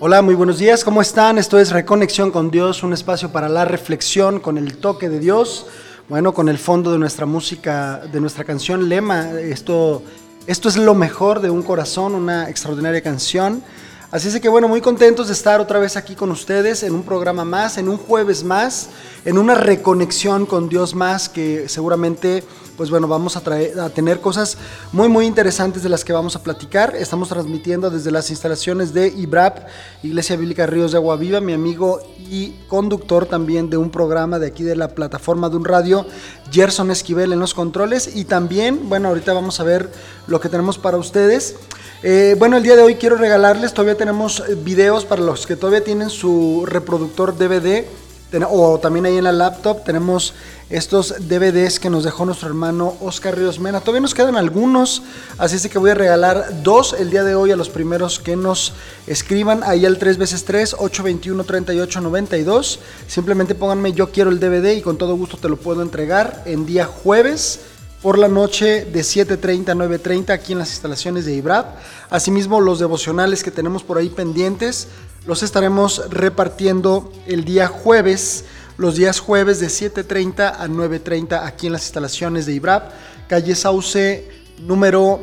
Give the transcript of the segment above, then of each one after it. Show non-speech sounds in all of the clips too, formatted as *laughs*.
Hola, muy buenos días, ¿cómo están? Esto es Reconexión con Dios, un espacio para la reflexión con el toque de Dios. Bueno, con el fondo de nuestra música, de nuestra canción Lema, esto, esto es lo mejor de un corazón, una extraordinaria canción. Así es que bueno, muy contentos de estar otra vez aquí con ustedes en un programa más, en un jueves más, en una reconexión con Dios más que seguramente pues bueno, vamos a, tener cosas muy, muy interesantes de las que vamos a platicar. Estamos transmitiendo desde las instalaciones de IBRAP, Iglesia Bíblica Ríos de Agua Viva, mi amigo y conductor también de un programa de aquí de la plataforma de un radio, Gerson Esquivel en los controles. Y también, bueno, ahorita vamos a ver lo que tenemos para ustedes. Eh, bueno, el día de hoy quiero regalarles, todavía tenemos videos para los que todavía tienen su reproductor DVD o también ahí en la laptop tenemos estos DVDs que nos dejó nuestro hermano Oscar Ríos Mena. Todavía nos quedan algunos, así es que voy a regalar dos el día de hoy a los primeros que nos escriban ahí al 3 x 3 821 3892. Simplemente pónganme yo quiero el DVD y con todo gusto te lo puedo entregar en día jueves por la noche de 7.30 a 9.30 aquí en las instalaciones de IBRAP. Asimismo, los devocionales que tenemos por ahí pendientes los estaremos repartiendo el día jueves, los días jueves de 7.30 a 9.30 aquí en las instalaciones de IBRAP, calle Sauce número...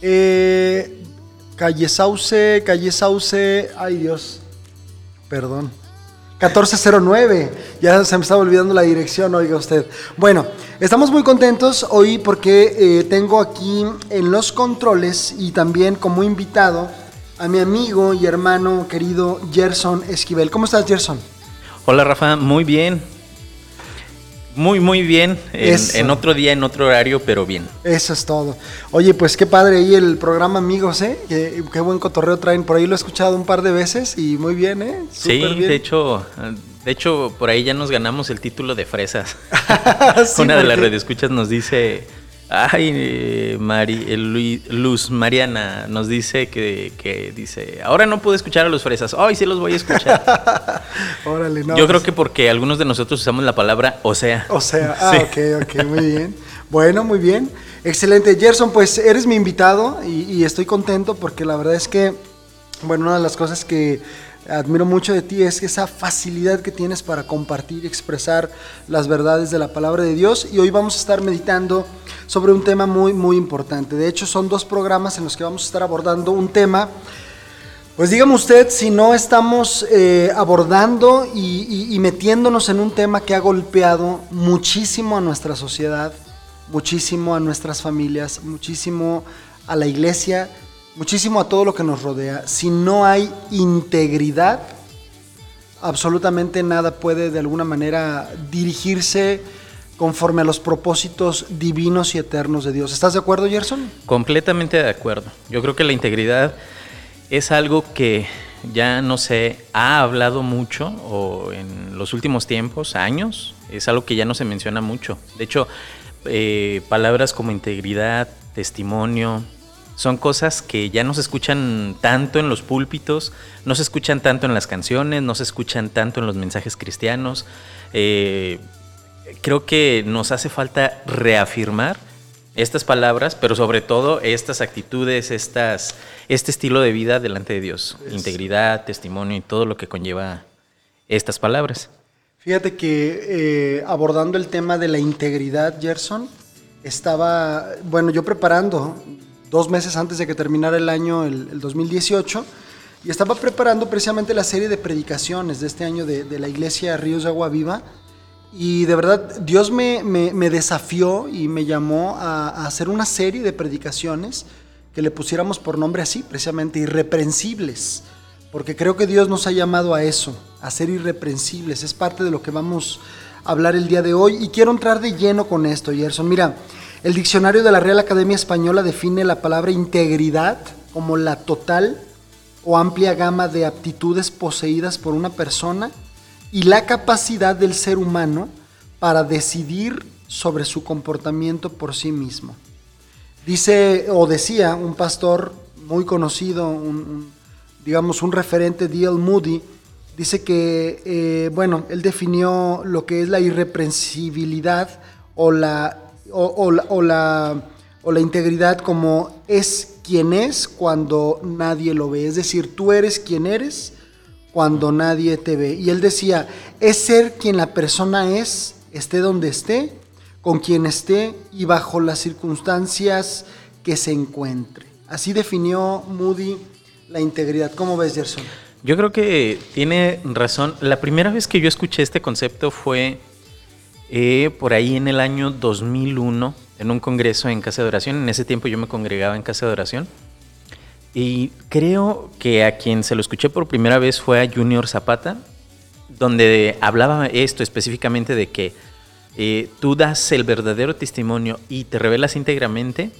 Eh, calle Sauce, calle Sauce, ay Dios, perdón. 1409. Ya se me estaba olvidando la dirección, oiga usted. Bueno, estamos muy contentos hoy porque eh, tengo aquí en los controles y también como invitado a mi amigo y hermano querido Gerson Esquivel. ¿Cómo estás, Gerson? Hola, Rafa. Muy bien. Muy, muy bien. En, otro día, en otro horario, pero bien. Eso es todo. Oye, pues qué padre ahí el programa Amigos, ¿eh? Qué, buen cotorreo traen. Por ahí lo he escuchado un par de veces y muy bien, ¿eh? sí, de hecho, de hecho, por ahí ya nos ganamos el título de fresas. *laughs* *laughs* Una de las escuchas nos dice Ay, eh, Mari, Luz Mariana nos dice que, dice, ahora no puedo escuchar a los fresas, hoy sí los voy a escuchar. *laughs* Órale, no. Yo creo que porque algunos de nosotros usamos la palabra o sea. O sea, *laughs* ah, ok, ok, muy bien. Bueno, muy bien. Excelente. Gerson, pues eres mi invitado y, y estoy contento porque la verdad es que, bueno, una de las cosas que admiro mucho de ti es esa facilidad que tienes para compartir y expresar las verdades de la palabra de Dios. Y hoy vamos a estar meditando sobre un tema muy, muy importante. De hecho, son dos programas en los que vamos a estar abordando un tema. Pues dígame usted si no estamos eh, abordando y, y metiéndonos en un tema que ha golpeado muchísimo a nuestra sociedad, muchísimo a nuestras familias, muchísimo a la iglesia muchísimo a todo lo que nos rodea. Si no hay integridad, absolutamente nada puede de alguna manera dirigirse conforme a los propósitos divinos y eternos de Dios. ¿Estás de acuerdo, Gerson? Completamente de acuerdo. Yo creo que la integridad es algo que ya no se ha hablado mucho o en los últimos tiempos, años, es algo que ya no se menciona mucho. De hecho, eh, palabras como integridad, testimonio, son cosas que ya no se escuchan tanto en los púlpitos, no se escuchan tanto en las canciones, no se escuchan tanto en los mensajes cristianos. Eh, creo que nos hace falta reafirmar estas palabras, pero sobre todo estas actitudes, estas, este estilo de vida delante de Dios, integridad, testimonio y todo lo que conlleva estas palabras. Fíjate que eh, abordando el tema de la integridad, Gerson, estaba, bueno, yo preparando dos meses antes de que terminara el año, el, 2018, y estaba preparando precisamente la serie de predicaciones de este año de, la iglesia Ríos de Agua Viva. Y de verdad, Dios me, desafió y me llamó a, hacer una serie de predicaciones que le pusiéramos por nombre así, precisamente irreprensibles. Porque creo que Dios nos ha llamado a eso, a ser irreprensibles. Es parte de lo que vamos a hablar el día de hoy. Y quiero entrar de lleno con esto, Gerson. Mira, el diccionario de la Real Academia Española define la palabra integridad como la total o amplia gama de aptitudes poseídas por una persona y la capacidad del ser humano para decidir sobre su comportamiento por sí mismo. Dice o decía un pastor muy conocido, digamos un referente, D.L. Moody, dice que, eh, bueno, él definió lo que es la irreprensibilidad o la, o, la, o la integridad como es quien es cuando nadie lo ve. Es decir, tú eres quien eres cuando nadie te ve. Y él decía, es ser quien la persona es, esté donde esté, con quien esté y bajo las circunstancias que se encuentre. Así definió Moody la integridad. ¿Cómo ves, Gerson? Yo creo que tiene razón. La primera vez que yo escuché este concepto fue eh, por ahí en el año 2001, en un congreso en Casa de Oración. En ese tiempo yo me congregaba en Casa de Oración. Y creo que a quien se lo escuché por primera vez fue a Junior Zapata, donde hablaba esto específicamente de que eh, tú das el verdadero testimonio y te revelas íntegramente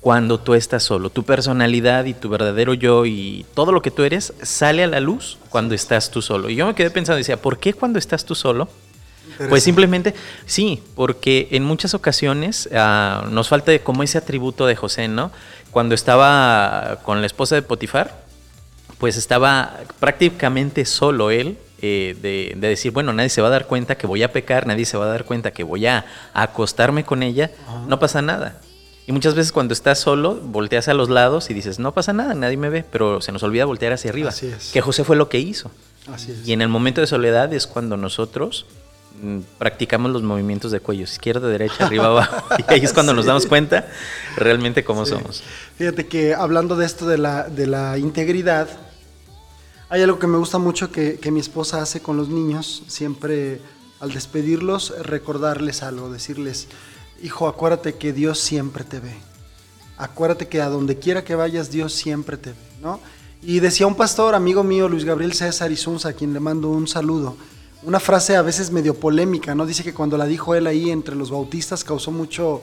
cuando tú estás solo. Tu personalidad y tu verdadero yo y todo lo que tú eres sale a la luz cuando estás tú solo. Y yo me quedé pensando, decía, ¿por qué cuando estás tú solo? Pues simplemente, sí, porque en muchas ocasiones ah, nos falta como ese atributo de José, ¿no? Cuando estaba con la esposa de Potifar, pues estaba prácticamente solo él, eh, de, decir, bueno, nadie se va a dar cuenta que voy a pecar, nadie se va a dar cuenta que voy a acostarme con ella, no pasa nada. Y muchas veces cuando estás solo, volteas a los lados y dices, no pasa nada, nadie me ve, pero se nos olvida voltear hacia arriba. Así es. Que José fue lo que hizo. Así es. Y en el momento de soledad es cuando nosotros practicamos los movimientos de cuello, izquierda, derecha, arriba, *laughs* abajo. Y ahí es cuando nos damos cuenta realmente cómo somos. Fíjate que hablando de esto de la, de la integridad, hay algo que me gusta mucho que, que mi esposa hace con los niños, siempre al despedirlos, recordarles algo, decirles, hijo, acuérdate que Dios siempre te ve. Acuérdate que a donde quiera que vayas, Dios siempre te ve, ¿no? Y decía un pastor, amigo mío, Luis Gabriel César Isunza, a quien le mando un saludo, una frase a veces medio polémica, ¿no? Dice que cuando la dijo él ahí entre los bautistas causó mucho,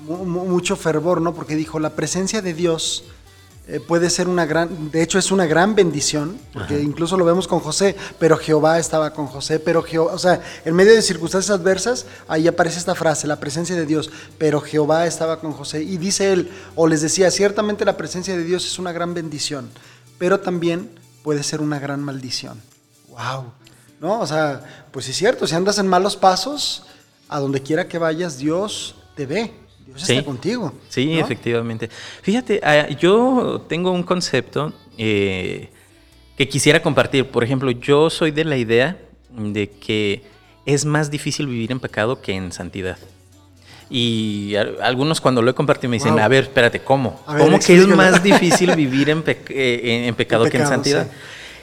mucho fervor, ¿no? Porque dijo, la presencia de Dios eh, puede ser una gran, de hecho es una gran bendición, porque incluso lo vemos con José, pero Jehová estaba con José, pero Jehová, o sea, en medio de circunstancias adversas, ahí aparece esta frase, la presencia de Dios, pero Jehová estaba con José. Y dice él, o les decía, ciertamente la presencia de Dios es una gran bendición, pero también puede ser una gran maldición. ¡Wow! ¿No? O sea, pues es cierto, si andas en malos pasos, a donde quiera que vayas, Dios te ve. Dios sí. está contigo. Sí, efectivamente. Fíjate, ah, yo tengo un concepto eh, que quisiera compartir. Por ejemplo, yo soy de la idea de que es más difícil vivir en pecado que en santidad. Y algunos cuando lo he compartido me dicen, a ver, espérate, ¿cómo? ¿Cómo que es más difícil vivir en, eh, pecado que en *laughs* santidad?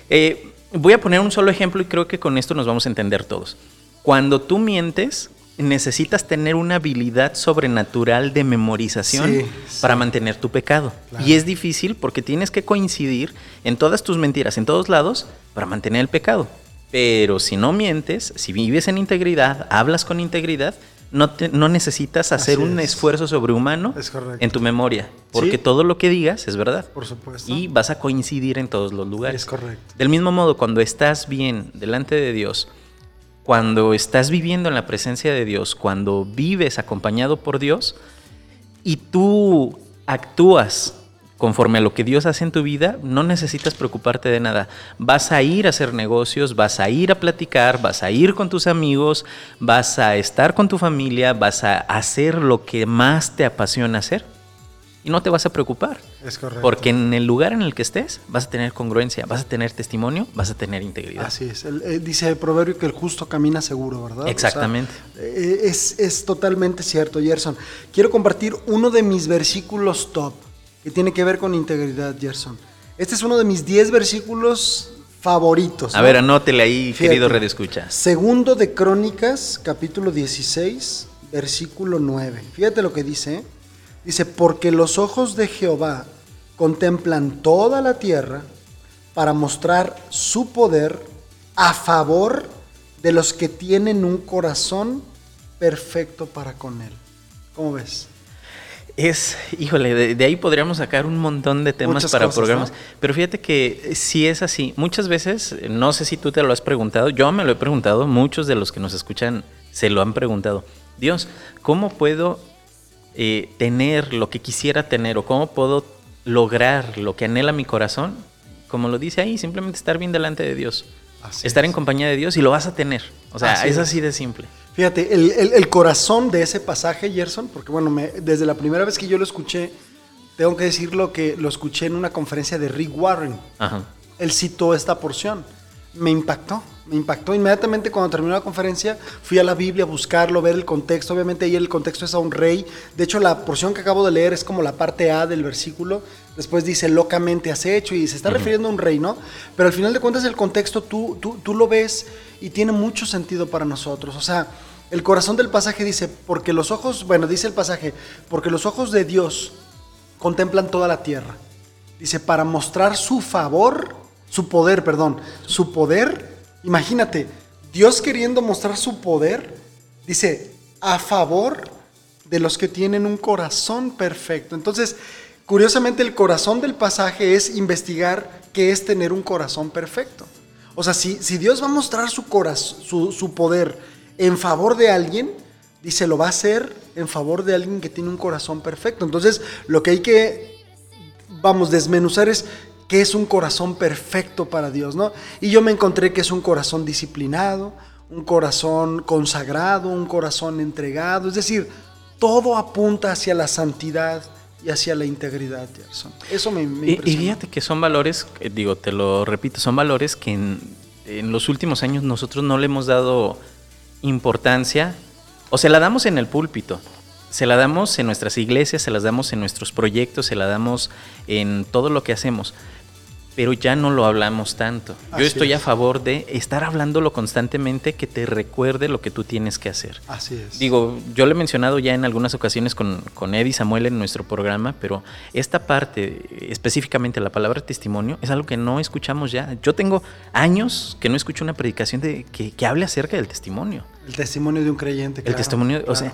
Eh, voy a poner un solo ejemplo y creo que con esto nos vamos a entender todos. Cuando tú mientes, necesitas tener una habilidad sobrenatural de memorización para mantener tu pecado. Y es difícil porque tienes que coincidir en todas tus mentiras, en todos lados, para mantener el pecado. Pero si no mientes, si vives en integridad, hablas con integridad, no, no necesitas hacer un esfuerzo sobrehumano en tu memoria, porque todo lo que digas es verdad. Por supuesto. Y vas a coincidir en todos los lugares. Es correcto. Del mismo modo, cuando estás bien delante de Dios, cuando estás viviendo en la presencia de Dios, cuando vives acompañado por Dios y tú actúas conforme a lo que Dios hace en tu vida, no necesitas preocuparte de nada. Vas a ir a hacer negocios, vas a ir a platicar, vas a ir con tus amigos, vas a estar con tu familia, vas a hacer lo que más te apasiona hacer y no te vas a preocupar. Es correcto. Porque en el lugar en el que estés vas a tener congruencia, vas a tener testimonio, vas a tener integridad. Así es. dice el proverbio que el justo camina seguro, ¿verdad? Exactamente. Eh, es, es totalmente cierto, Gerson. Quiero compartir uno de mis versículos top que tiene que ver con integridad, Gerson. Este es uno de mis 10 versículos favoritos. A ver, anótele ahí, querido Red Escucha. Segundo de Crónicas, capítulo 16, versículo 9. Fíjate lo que dice. ¿eh? Dice, porque los ojos de Jehová contemplan toda la tierra para mostrar su poder a favor de los que tienen un corazón perfecto para con él. ¿Cómo ves? Es, híjole, de, ahí podríamos sacar un montón de temas para programas. Pero fíjate que si es así. Muchas veces, no sé si tú te lo has preguntado, yo me lo he preguntado, muchos de los que nos escuchan se lo han preguntado. Dios, ¿cómo puedo eh, tener lo que quisiera tener o cómo puedo lograr lo que anhela mi corazón? Como lo dice ahí, simplemente estar bien delante de Dios. estar en compañía de Dios y lo vas a tener. O sea, es así de simple. Fíjate, el, corazón de ese pasaje, Gerson, porque bueno, me, desde la primera vez que yo lo escuché, tengo que decirlo que lo escuché en una conferencia de Rick Warren. Ajá. Él citó esta porción. Me impactó, me impactó. Inmediatamente cuando terminó la conferencia, fui a la Biblia a buscarlo, ver el contexto. Obviamente ahí el contexto es a un rey. De hecho, la porción que acabo de leer es como la parte A del versículo. Después dice, locamente has hecho, y se está refiriendo a un rey, ¿no? Pero al final de cuentas el contexto tú, tú, tú lo ves y tiene mucho sentido para nosotros. O sea, el corazón del pasaje dice, porque los ojos, bueno, dice el pasaje, porque los ojos de Dios contemplan toda la tierra. Dice, para mostrar su favor, su poder, perdón, su poder. Imagínate, Dios queriendo mostrar su poder, dice, a favor de los que tienen un corazón perfecto. Entonces, curiosamente el corazón del pasaje es investigar qué es tener un corazón perfecto. O sea, si, si Dios va a mostrar su, su, su poder en favor de alguien, dice, lo va a hacer en favor de alguien que tiene un corazón perfecto. Entonces, lo que hay que, vamos, desmenuzar es qué es un corazón perfecto para Dios, ¿no? Y yo me encontré que es un corazón disciplinado, un corazón consagrado, un corazón entregado, es decir, todo apunta hacia la santidad y hacia la integridad, Gerson. Eso me, me y, y, fíjate que son valores, eh, digo, te lo repito, son valores que en, en los últimos años nosotros no le hemos dado importancia. O se la damos en el púlpito, se la damos en nuestras iglesias, se las damos en nuestros proyectos, se la damos en todo lo que hacemos pero ya no lo hablamos tanto. Yo estoy a favor de estar hablándolo constantemente que te recuerde lo que tú tienes que hacer. Así es. Digo, yo lo he mencionado ya en algunas ocasiones con, con Eddie Samuel en nuestro programa, pero esta parte, específicamente la palabra testimonio, es algo que no escuchamos ya. Yo tengo años que no escucho una predicación de, que, hable acerca del testimonio. El testimonio de un creyente. El testimonio, o sea,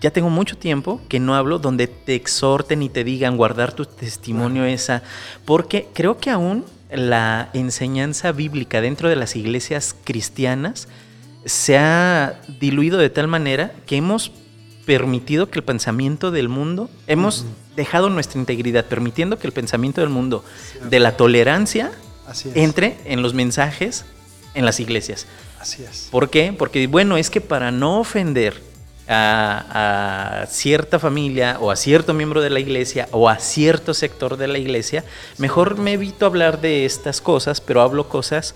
ya tengo mucho tiempo que no hablo donde te exhorten y te digan guardar tu testimonio esa, porque creo que aún la enseñanza bíblica dentro de las iglesias cristianas se ha diluido de tal manera que hemos permitido que el pensamiento del mundo, hemos dejado nuestra integridad, permitiendo que el pensamiento del mundo de la tolerancia entre en los mensajes en las iglesias. Así es. ¿Por qué? Porque, bueno, es que para no ofender a, cierta familia o a cierto miembro de la iglesia o a cierto sector de la iglesia, mejor me evito hablar de estas cosas, pero hablo cosas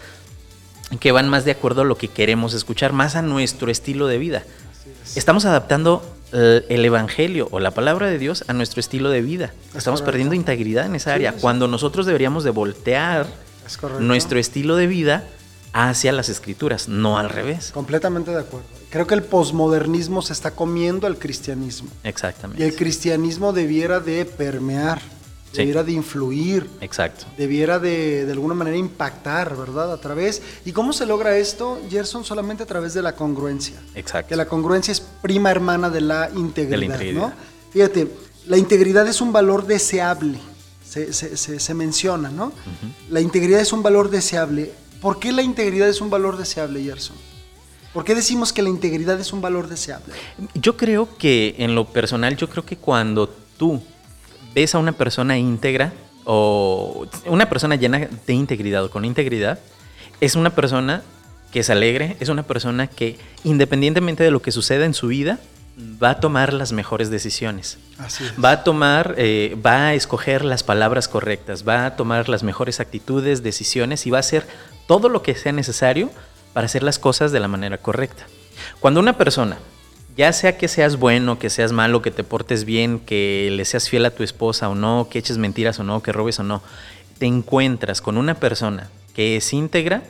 que van más de acuerdo a lo que queremos escuchar, más a nuestro estilo de vida. Estamos adaptando el Evangelio o la palabra de Dios a nuestro estilo de vida. Estamos perdiendo integridad en esa área, cuando nosotros deberíamos de voltear nuestro estilo de vida hacia las escrituras, no al revés. Completamente de acuerdo. Creo que el posmodernismo se está comiendo al cristianismo. Exactamente. Y el cristianismo debiera de permear, debiera de influir. Exacto. Debiera de, de alguna manera impactar, ¿verdad? A través. ¿Y cómo se logra esto, Gerson? Solamente a través de la congruencia. Exacto. Que la congruencia es prima hermana de la integridad, ¿no? Fíjate, la integridad es un valor deseable. Se, se, se, menciona, ¿no? La integridad es un valor deseable. ¿Por qué la integridad es un valor deseable, Gerson? ¿Por qué decimos que la integridad es un valor deseable? Yo creo que en lo personal, yo creo que cuando tú ves a una persona íntegra o una persona llena de integridad o con integridad, es una persona que es alegre, es una persona que independientemente de lo que suceda en su vida, va a tomar las mejores decisiones. Así es. Va a tomar, eh, va a escoger las palabras correctas, va a tomar las mejores actitudes, decisiones y va a hacer todo lo que sea necesario para hacer las cosas de la manera correcta. Cuando una persona, ya sea que seas bueno, que seas malo, que te portes bien, que le seas fiel a tu esposa o no, que eches mentiras o no, que robes o no, te encuentras con una persona que es íntegra,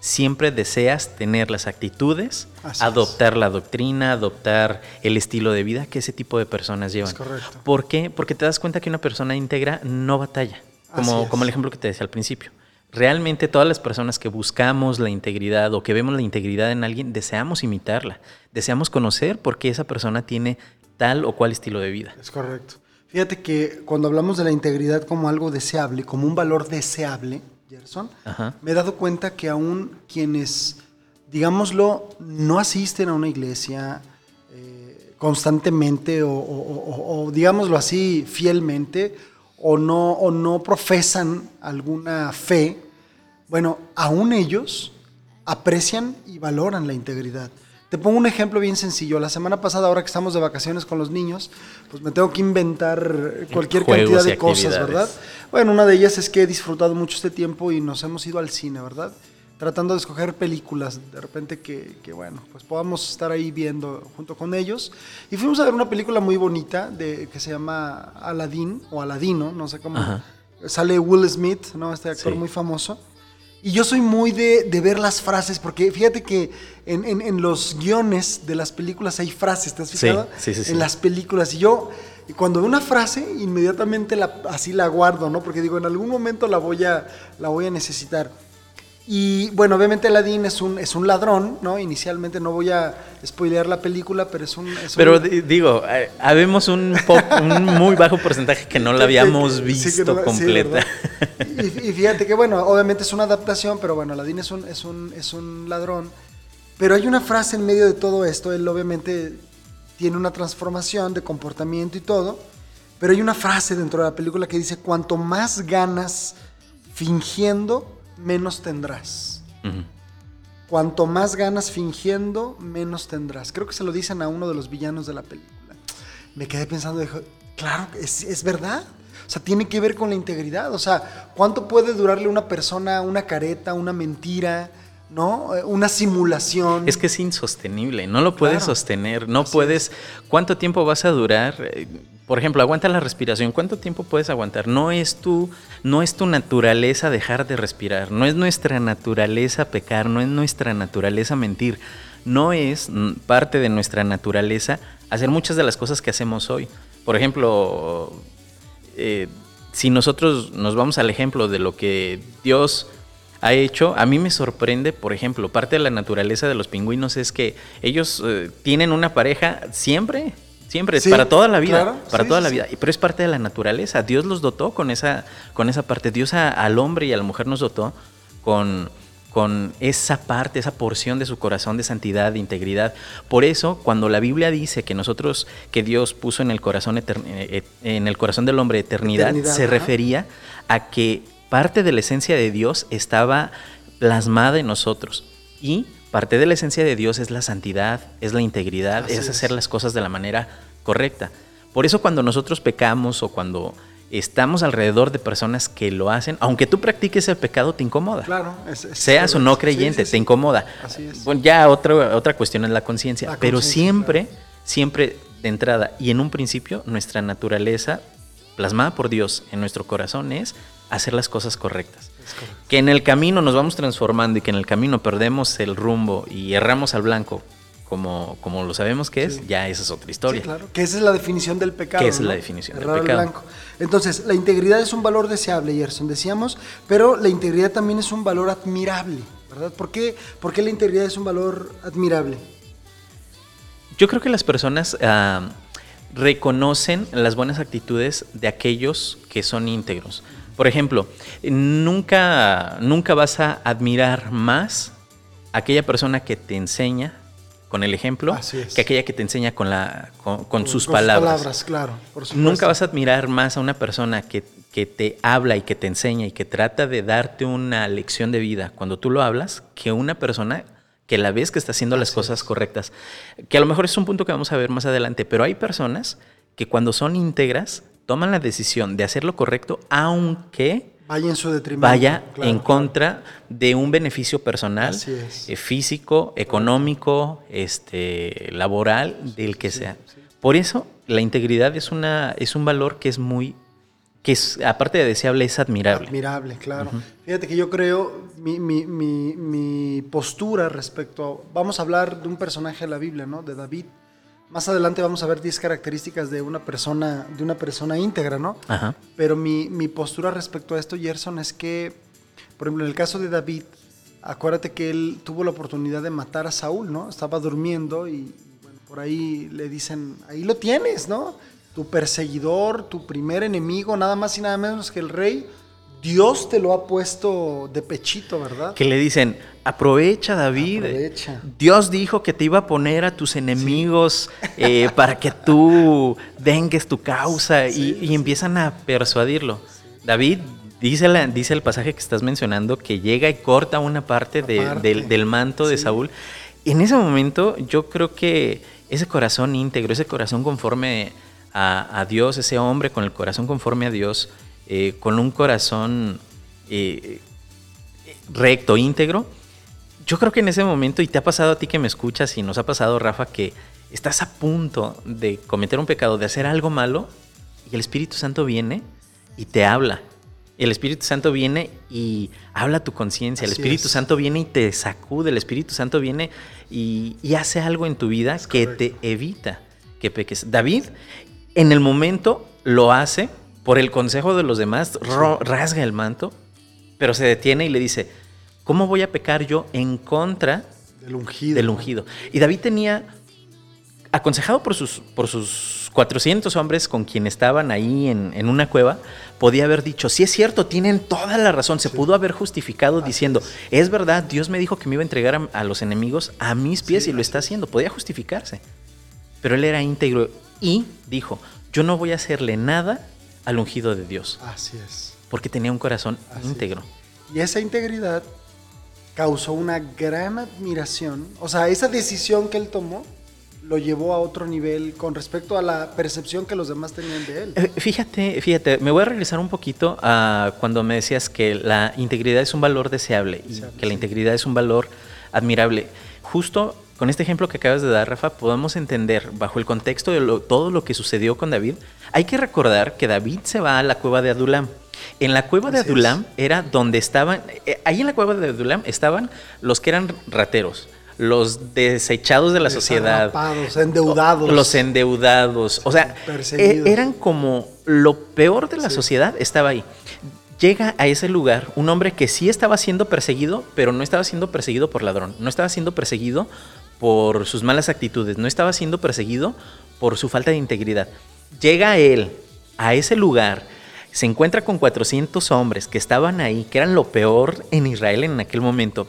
siempre deseas tener las actitudes, adoptar la doctrina, adoptar el estilo de vida que ese tipo de personas llevan. Es correcto. ¿Por qué? Porque te das cuenta que una persona íntegra no batalla, como, como el ejemplo que te decía al principio realmente todas las personas que buscamos la integridad o que vemos la integridad en alguien, deseamos imitarla, deseamos conocer por qué esa persona tiene tal o cual estilo de vida. Es correcto. Fíjate que cuando hablamos de la integridad como algo deseable, como un valor deseable, Gerson, me he dado cuenta que aún quienes, digámoslo, no asisten a una iglesia, eh, constantemente o, o, digámoslo así, fielmente, o no, o no profesan alguna fe, bueno, aún ellos aprecian y valoran la integridad. Te pongo un ejemplo bien sencillo. La semana pasada, ahora que estamos de vacaciones con los niños, pues me tengo que inventar cualquier cantidad de cosas, ¿verdad? Bueno, una de ellas es que he disfrutado mucho este tiempo y nos hemos ido al cine, ¿verdad? Tratando de escoger películas, de repente que, bueno, pues podamos estar ahí viendo junto con ellos. Y fuimos a ver una película muy bonita de, que se llama Aladdin o Aladino, no sé cómo. Sale Will Smith, ¿no? Este actor muy famoso. Y yo soy muy de, ver las frases, porque fíjate que en, los guiones de las películas hay frases, ¿te has fijado? Sí, sí, sí, en las películas. Y yo, cuando veo una frase, inmediatamente la, así la guardo, ¿no? Porque digo, en algún momento la voy a, la voy a necesitar. Y bueno, obviamente Aladdin es un, es un ladrón, ¿no? Inicialmente no voy a spoilear la película, pero es un... pero digo, eh, habemos un, un muy bajo porcentaje que no la habíamos visto completa. y, fíjate que bueno, obviamente es una adaptación, pero bueno, Aladdin es un, es un, es un ladrón. Pero hay una frase en medio de todo esto, él obviamente tiene una transformación de comportamiento y todo, pero hay una frase dentro de la película que dice, cuanto más ganas fingiendo, menos tendrás. Cuanto más ganas fingiendo, menos tendrás. Creo que se lo dicen a uno de los villanos de la película. Me quedé pensando, claro, es, es verdad. O sea, tiene que ver con la integridad. O sea, ¿cuánto puede durarle una persona una careta, una mentira? ¿no? Eh, una simulación. Es que es insostenible, no lo puedes sostener, no puedes. ¿Cuánto tiempo vas a durar? Por ejemplo, aguanta la respiración. ¿Cuánto tiempo puedes aguantar? No es tu, no es tu naturaleza dejar de respirar. No es nuestra naturaleza pecar. No es nuestra naturaleza mentir. No es parte de nuestra naturaleza hacer muchas de las cosas que hacemos hoy. Por ejemplo, eh, si nosotros nos vamos al ejemplo de lo que Dios ha hecho, a mí me sorprende, por ejemplo, parte de la naturaleza de los pingüinos es que ellos eh, tienen una pareja siempre Siempre, para toda la vida, para toda la vida. Pero es parte de la naturaleza. Dios los dotó con esa, con esa parte. Dios al hombre y a la mujer nos dotó con, con esa parte, esa porción de su corazón de santidad, de integridad. Por eso, cuando la Biblia dice que nosotros, que Dios puso en el corazón, eh, eh, en el corazón del hombre eternidad, se refería a que parte de la esencia de Dios estaba plasmada en nosotros. Y Parte de la esencia de Dios es la santidad, es la integridad, es hacer las cosas de la manera correcta. Por eso cuando nosotros pecamos o cuando estamos alrededor de personas que lo hacen, aunque tú practiques el pecado, te incomoda. Claro, seas o no creyente, te incomoda. Así es. Bueno, ya otra, otra cuestión es la conciencia, pero siempre, siempre de entrada y en un principio, nuestra naturaleza plasmada por Dios en nuestro corazón es hacer las cosas correctas. Que en el camino nos vamos transformando y que en el camino perdemos el rumbo y erramos al blanco, como, como lo sabemos que es, ya esa es otra historia. claro, que esa es la definición del pecado. Que esa es la definición del pecado. Blanco. Entonces, la integridad es un valor deseable, Gerson, decíamos, pero la integridad también es un valor admirable, ¿verdad? ¿Por qué, ¿Por qué la integridad es un valor admirable? Yo creo que las personas ah, reconocen las buenas actitudes de aquellos que son íntegros. Por ejemplo, nunca, nunca vas a admirar más a aquella persona que te enseña con el ejemplo que aquella que te enseña con, la, con, sus palabras. claro. nunca vas a admirar más a una persona que, que te habla y que te enseña y que trata de darte una lección de vida cuando tú lo hablas que una persona que la ves que está haciendo las cosas correctas. Que a lo mejor es un punto que vamos a ver más adelante, pero hay personas que cuando son íntegras toman la decisión de hacer lo correcto, aunque vaya en su detrimento. Vaya en contra de un beneficio personal, eh, físico, económico, este, laboral, del que sea. Por eso la integridad es una es un valor que es muy que es, aparte de deseable, es admirable. Admirable, claro. Fíjate que yo creo, mi, mi, mi, mi, postura respecto a, vamos a hablar de un personaje de la Biblia, ¿no? De David. Más adelante vamos a ver 10 características de una persona, de una persona íntegra, ¿no? Ajá. Pero mi, mi postura respecto a esto, Gerson, es que, por ejemplo, en el caso de David, acuérdate que él tuvo la oportunidad de matar a Saúl, ¿no? Estaba durmiendo y, bueno, por ahí le dicen, ahí lo tienes, ¿no? Tu perseguidor, tu primer enemigo, nada más y nada menos que el rey Dios te lo ha puesto de pechito, ¿verdad? Que le dicen, aprovecha David. Dios dijo que te iba a poner a tus enemigos eh, *laughs* para que tú vengues tu causa y, empiezan a persuadirlo. David dice, dice el pasaje que estás mencionando que llega y corta una parte, del, manto de Saúl. En ese momento yo creo que ese corazón íntegro, ese corazón conforme a, Dios, ese hombre con el corazón conforme a Dios, eh, con un corazón eh, recto, íntegro, yo creo que en ese momento, y te ha pasado a ti que me escuchas y nos ha pasado, Rafa, que estás a punto de cometer un pecado, de hacer algo malo, y el Espíritu Santo viene y te habla. El Espíritu Santo viene y habla a tu conciencia. El Espíritu Santo viene y te sacude. El Espíritu Santo viene y, hace algo en tu vida que te evita que peques. David, en el momento, lo hace por el consejo de los demás, rasga el manto, pero se detiene y le dice, ¿cómo voy a pecar yo en contra del ungido? Del ungido? Y David tenía, aconsejado por sus, por sus 400 hombres con quien estaban ahí en, una cueva, podía haber dicho, sí es cierto, tienen toda la razón, se pudo haber justificado diciendo, es. verdad, Dios me dijo que me iba a entregar a, los enemigos a mis pies y lo está haciendo, podía justificarse. Pero él era íntegro y dijo, yo no voy a hacerle nada al ungido de Dios. Así es. Porque tenía un corazón íntegro. Y esa integridad causó una gran admiración. O sea, esa decisión que él tomó lo llevó a otro nivel con respecto a la percepción que los demás tenían de él. Eh, fíjate, fíjate, me voy a regresar un poquito a cuando me decías que la integridad es un valor deseable y que la integridad es un valor admirable. Justo con este ejemplo que acabas de dar, Rafa, podemos entender bajo el contexto de todo lo que sucedió con David. Hay que recordar que David se va a la cueva de Adulam. En la cueva de Adulam era donde estaban, eh, ahí en la cueva de Adulam estaban los que eran rateros, los desechados de la sociedad, los endeudados, los endeudados, o sea, eh, eran como lo peor de la sociedad estaba ahí. Llega a ese lugar un hombre que sí estaba siendo perseguido, pero no estaba siendo perseguido por ladrón, no estaba siendo perseguido por sus malas actitudes, no estaba siendo perseguido por su falta de integridad. Llega él a ese lugar se encuentra con 400 hombres que estaban ahí, que eran lo peor en Israel en aquel momento.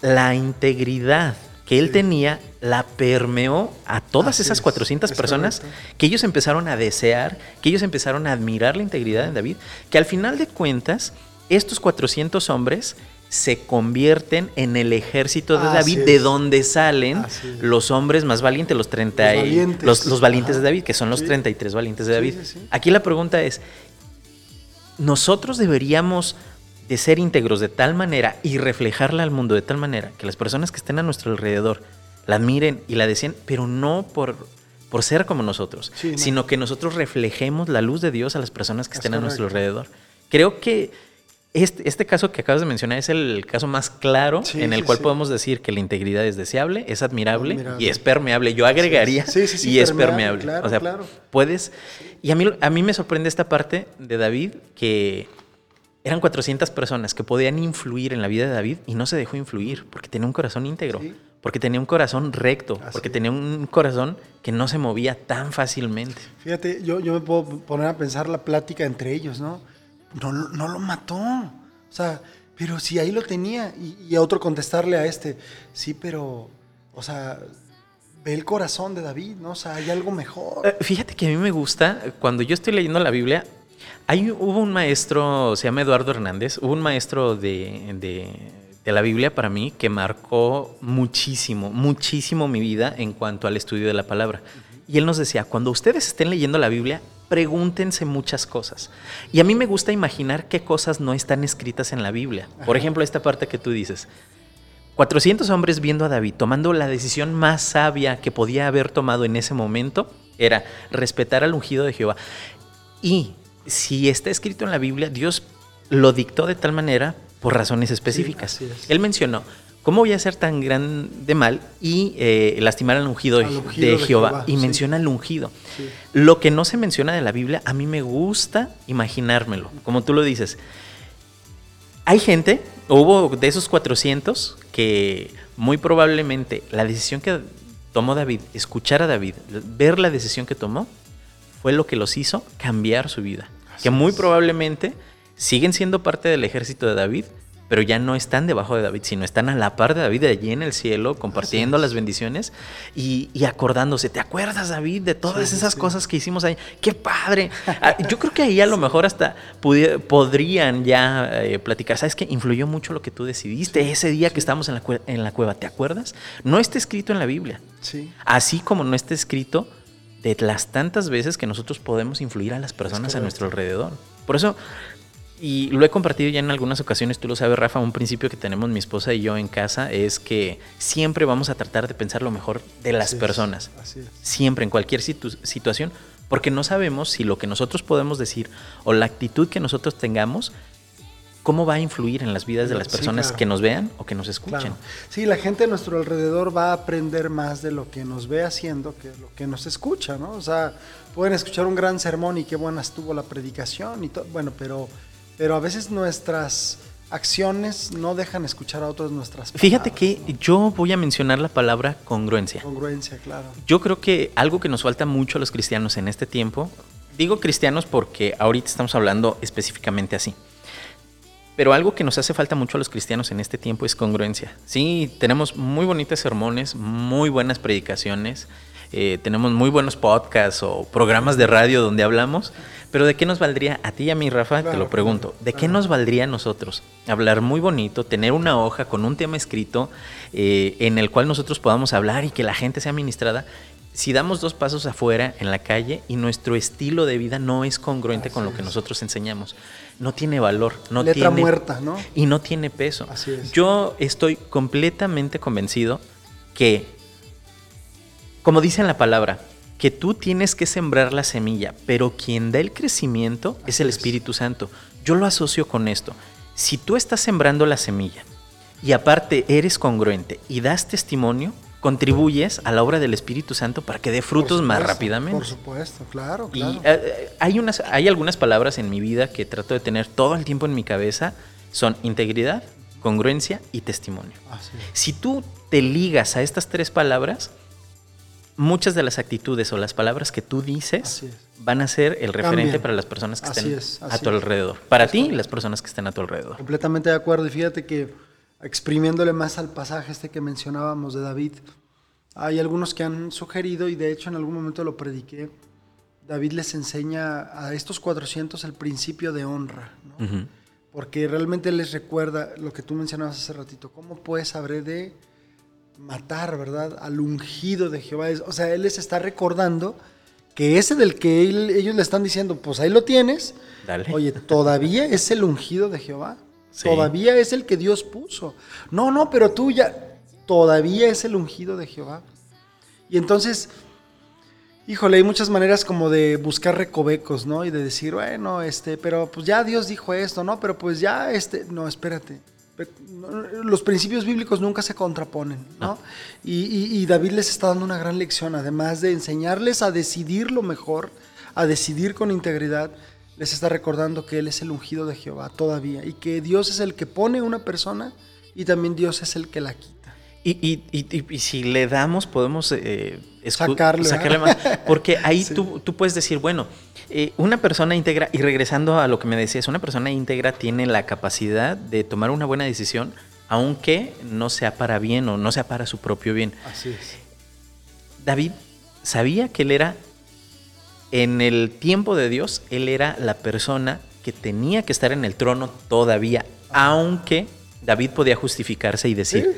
La integridad que él tenía la permeó a todas esas 400 personas que ellos empezaron a desear, que ellos empezaron a admirar la integridad de David, que al final de cuentas estos 400 hombres se convierten en el ejército de David, de donde salen los hombres más valientes, los 30 los valientes, los, valientes de David, que son los 33 valientes de David. Aquí la pregunta es, nosotros deberíamos de ser íntegros de tal manera y reflejarla al mundo de tal manera que las personas que estén a nuestro alrededor la admiren y la deseen, pero no por, por ser como nosotros, sino que nosotros reflejemos la luz de Dios a las personas que estén a nuestro alrededor. Creo que este, este, caso que acabas de mencionar es el caso más claro en el cual podemos decir que la integridad es deseable, es admirable, y es permeable. Yo agregaría y es permeable. o sea, puedes... Y a mí, a mí me sorprende esta parte de David que eran 400 personas que podían influir en la vida de David y no se dejó influir porque tenía un corazón íntegro, porque tenía un corazón recto, porque tenía un corazón que no se movía tan fácilmente. Fíjate, yo, yo me puedo poner a pensar la plática entre ellos, ¿no? No, no lo mató. O sea, pero si ahí lo tenía. Y, a otro contestarle a este, sí, pero, o sea, ve el corazón de David, ¿no? O sea, hay algo mejor. Eh, fíjate que a mí me gusta, cuando yo estoy leyendo la Biblia, hay, hubo un maestro, se llama Eduardo Hernández, hubo un maestro de, de, de, la Biblia para mí que marcó muchísimo, muchísimo mi vida en cuanto al estudio de la palabra. Y él nos decía, cuando ustedes estén leyendo la Biblia, pregúntense muchas cosas. Y a mí me gusta imaginar qué cosas no están escritas en la Biblia. Por ejemplo, esta parte que tú dices. 400 hombres viendo a David tomando la decisión más sabia que podía haber tomado en ese momento era respetar al ungido de Jehová. Y si está escrito en la Biblia, Dios lo dictó de tal manera por razones específicas. Él mencionó, ¿Cómo voy a ser tan grande mal y eh, lastimar al ungido, de, Jehová? y menciona el ungido. Lo que no se menciona de la Biblia, a mí me gusta imaginármelo, como tú lo dices. Hay gente, hubo de esos 400, que muy probablemente la decisión que tomó David, escuchar a David, ver la decisión que tomó, fue lo que los hizo cambiar su vida. que muy probablemente siguen siendo parte del ejército de David, pero ya no están debajo de David, sino están a la par de David allí en el cielo, compartiendo las bendiciones y, acordándose. ¿Te acuerdas, David, de todas esas cosas que hicimos ahí? ¡Qué padre! *laughs* Ah, yo creo que ahí a lo mejor hasta podrían ya eh, platicar. ¿Sabes qué? Influyó mucho lo que tú decidiste ese día que estábamos en la, en la cueva. ¿Te acuerdas? No está escrito en la Biblia. Sí. Así como no está escrito de las tantas veces que nosotros podemos influir a las personas a nuestro alrededor. Por eso y lo he compartido ya en algunas ocasiones, tú lo sabes, Rafa, un principio que tenemos mi esposa y yo en casa es que siempre vamos a tratar de pensar lo mejor de las personas. Siempre, en cualquier situación, porque no sabemos si lo que nosotros podemos decir o la actitud que nosotros tengamos cómo va a influir en las vidas de las personas que nos vean o que nos escuchen. Sí, la gente a nuestro alrededor va a aprender más de lo que nos ve haciendo que lo que nos escucha, ¿no? O sea, pueden escuchar un gran sermón y qué buena estuvo la predicación y todo, bueno, pero pero a veces nuestras acciones no dejan escuchar a otros nuestras palabras. Fíjate que yo voy a mencionar la palabra congruencia. Congruencia, claro. Yo creo que algo que nos falta mucho a los cristianos en este tiempo, digo cristianos porque ahorita estamos hablando específicamente así. Pero algo que nos hace falta mucho a los cristianos en este tiempo es congruencia. Sí, tenemos muy bonitos sermones, muy buenas predicaciones, eh, tenemos muy buenos podcasts o programas de radio donde hablamos, pero ¿de qué nos valdría a ti y a mí, Rafa? te lo pregunto. ¿De qué nos valdría a nosotros hablar muy bonito, tener una hoja con un tema escrito eh, en el cual nosotros podamos hablar y que la gente sea ministrada? Si damos dos pasos afuera en la calle y nuestro estilo de vida no es congruente con lo que nosotros enseñamos, no tiene valor, no Letra tiene muerta, ¿no? Y no tiene peso. Yo estoy completamente convencido que, como dice en la palabra, que tú tienes que sembrar la semilla, pero quien da el crecimiento es el Espíritu Santo. Yo lo asocio con esto. Si tú estás sembrando la semilla y aparte eres congruente y das testimonio, contribuyes a la obra del Espíritu Santo para que dé frutos más rápidamente. Por supuesto, claro, claro. Y eh, hay, unas, hay algunas palabras en mi vida que trato de tener todo el tiempo en mi cabeza. Son integridad, congruencia y testimonio. Si tú te ligas a estas tres palabras, muchas de las actitudes o las palabras que tú dices van a ser el referente para las personas que estén a tu alrededor. Para ti y las personas que estén a tu alrededor. Completamente de acuerdo. Y fíjate que exprimiéndole más al pasaje este que mencionábamos de David, hay algunos que han sugerido, y de hecho en algún momento lo prediqué, David les enseña a estos 400 el principio de honra, porque realmente les recuerda lo que tú mencionabas hace ratito, ¿cómo pues saber de matar, ¿verdad? Al ungido de Jehová. O sea, Él les está recordando que ese del que ellos le están diciendo, pues ahí lo tienes. Oye, todavía es el ungido de Jehová. Todavía es el que Dios puso. No, no, pero tú ya, todavía es el ungido de Jehová. Y entonces, híjole, hay muchas maneras como de buscar recovecos, ¿no? Y de decir, bueno, este, pero pues ya Dios dijo esto, ¿no? Pero pues ya, este, no, espérate los principios bíblicos nunca se contraponen, ¿no? Y, David les está dando una gran lección, además de enseñarles a decidir lo mejor, a decidir con integridad, les está recordando que Él es el ungido de Jehová todavía y que Dios es el que pone una persona y también Dios es el que la quita. Y, si le damos, podemos eh, sacarle, más. Porque ahí *laughs* tú, tú, puedes decir, bueno, eh, una persona íntegra, y regresando a lo que me decías, una persona íntegra tiene la capacidad de tomar una buena decisión, aunque no sea para bien o no sea para su propio bien. Así es. David sabía que él era, en el tiempo de Dios, él era la persona que tenía que estar en el trono todavía, aunque David podía justificarse y decir,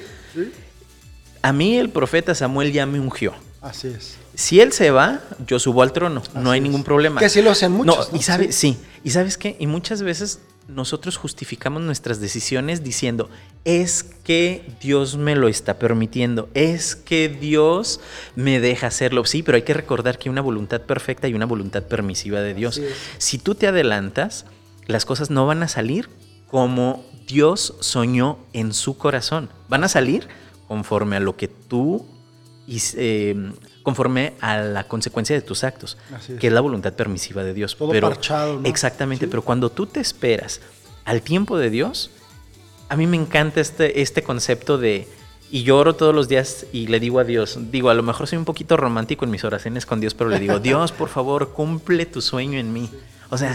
a mí el profeta Samuel ya me ungió. Así es. Si él se va, yo subo al trono, no hay ningún problema. Que así lo hacen muchos. No, y sabes, sí. y sabes qué, y muchas veces nosotros justificamos nuestras decisiones diciendo, es que Dios me lo está permitiendo, es que Dios me deja hacerlo. Sí, pero hay que recordar que hay una voluntad perfecta y una voluntad permisiva de Dios. Si tú te adelantas, las cosas no van a salir como Dios soñó en su corazón. Van a salir conforme a lo que tú eh, conforme a la consecuencia de tus actos, que es la voluntad permisiva de Dios. Todo parchado, Exactamente, pero cuando tú te esperas al tiempo de Dios, a mí me encanta este, este concepto de, y lloro todos los días y le digo a Dios, digo, a lo mejor soy un poquito romántico en mis oraciones con Dios, pero le digo, Dios, por favor, cumple tu sueño en mí. O sea,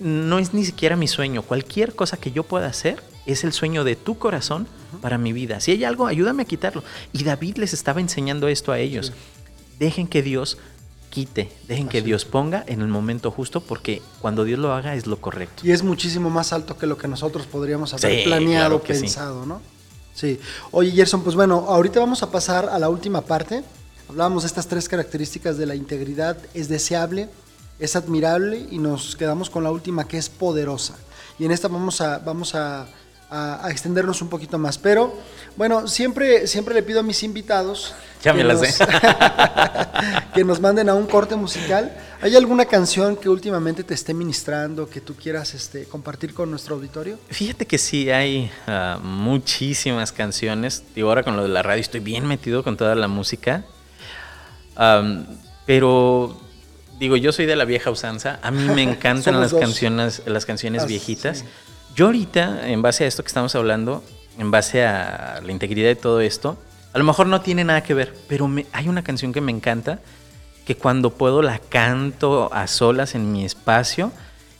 no es ni siquiera mi sueño, cualquier cosa que yo pueda hacer, es el sueño de tu corazón para mi vida. Si hay algo, ayúdame a quitarlo. Y David les estaba enseñando esto a ellos. Dejen que Dios quite, dejen que Dios ponga en el momento justo, porque cuando Dios lo haga es lo correcto. Y es muchísimo más alto que lo que nosotros podríamos haber planeado, pensado, ¿no? Sí. Oye, Gerson, pues bueno, ahorita vamos a pasar a la última parte. Hablábamos de estas tres características de la integridad. Es deseable, es admirable y nos quedamos con la última que es poderosa. Y en esta vamos a, vamos a a, extendernos un poquito más. Pero bueno, siempre, siempre le pido a mis invitados ya que, me nos, *laughs* que nos manden a un corte musical. ¿Hay alguna canción que últimamente te esté ministrando que tú quieras este, compartir con nuestro auditorio? Fíjate que sí, hay ah, muchísimas canciones. Digo, ahora con lo de la radio estoy bien metido con toda la música. pero digo, yo soy de la vieja usanza. A mí me *laughs* encantan las canciones, las canciones ah, viejitas. Yo ahorita, en base a esto que estamos hablando, en base a la integridad de todo esto, a lo mejor no tiene nada que ver, pero hay una canción que me encanta, que cuando puedo la canto a solas en mi espacio,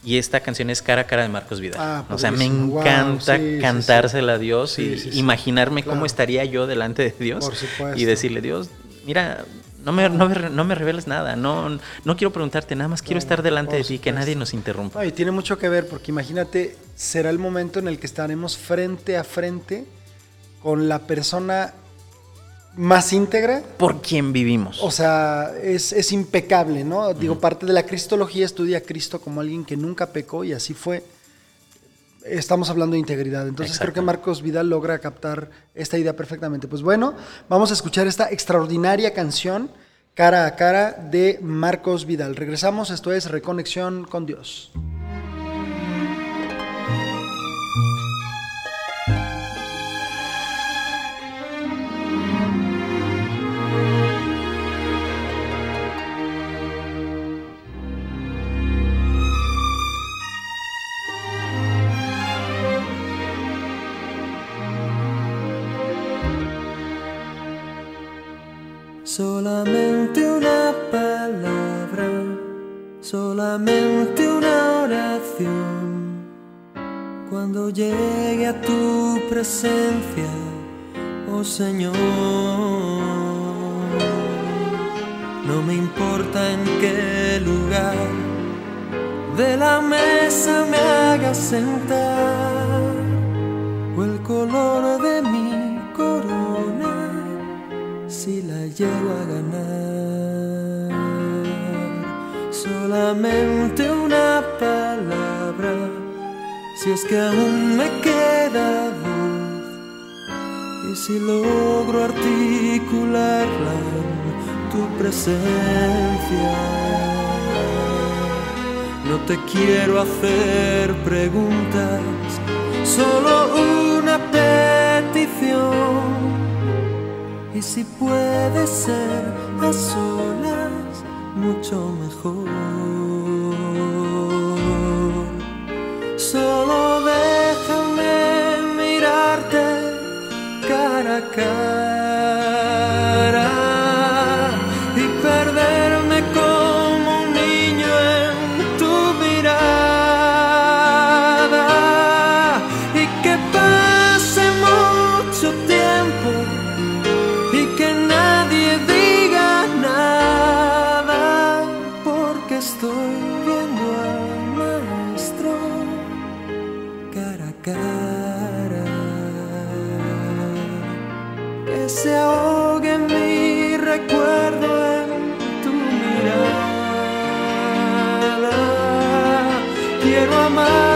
y esta canción es Cara a Cara de Marcos Vidal. Ah, o sea, me encanta cantársela a Dios y imaginarme cómo estaría yo delante de Dios y decirle, Dios, mira, no me, no, me, reveles nada, no, no quiero preguntarte nada más, quiero estar delante de ti, que nadie nos interrumpa. y tiene mucho que ver, porque imagínate, será el momento en el que estaremos frente a frente con la persona más íntegra. Por quien vivimos. O sea, es, impecable, ¿no? Digo, parte de la cristología estudia a Cristo como alguien que nunca pecó y así fue estamos hablando de integridad. Entonces creo que Marcos Vidal logra captar esta idea perfectamente. Pues bueno, vamos a escuchar esta extraordinaria canción cara a cara de Marcos Vidal. Regresamos, esto es Reconexión con Dios. Solamente una palabra, solamente una oración. Cuando llegue a tu presencia, oh Señor, no me importa en qué lugar de la mesa me hagas sentar o el color de si la llego a ganar. Solamente una palabra, si es que aún me queda voz. Y si logro articularla en tu presencia. No te quiero hacer preguntas, solo una petición y si puede ser a solas, mucho mejor. Solo déjame mirarte cara a cara. ahogue mi recuerdo en tu mirada. Quiero amar.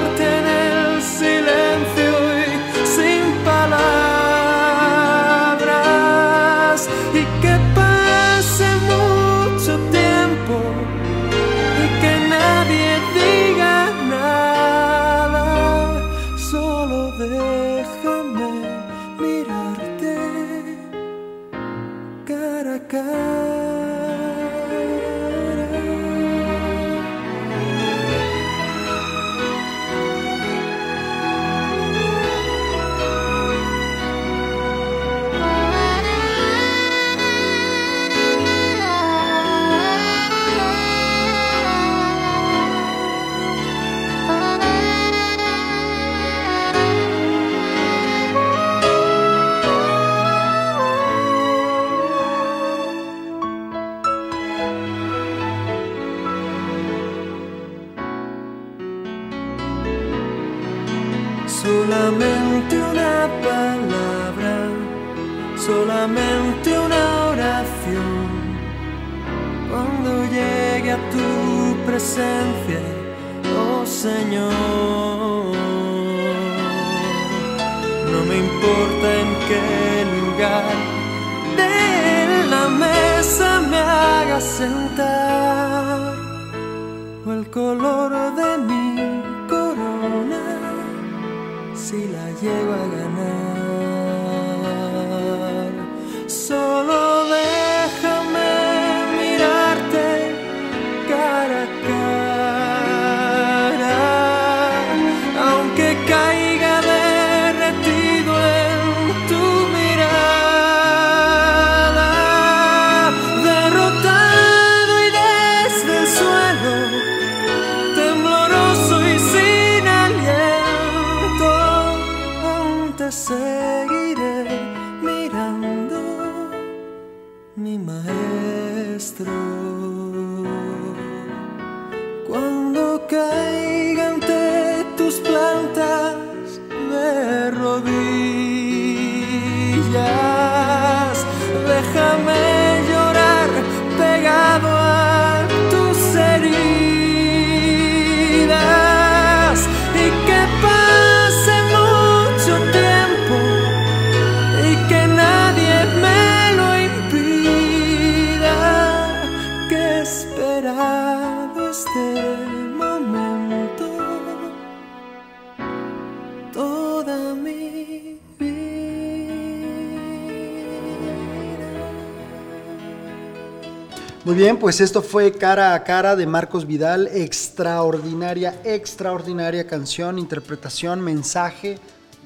Pues esto fue Cara a Cara de Marcos Vidal. Extraordinaria, extraordinaria canción, interpretación, mensaje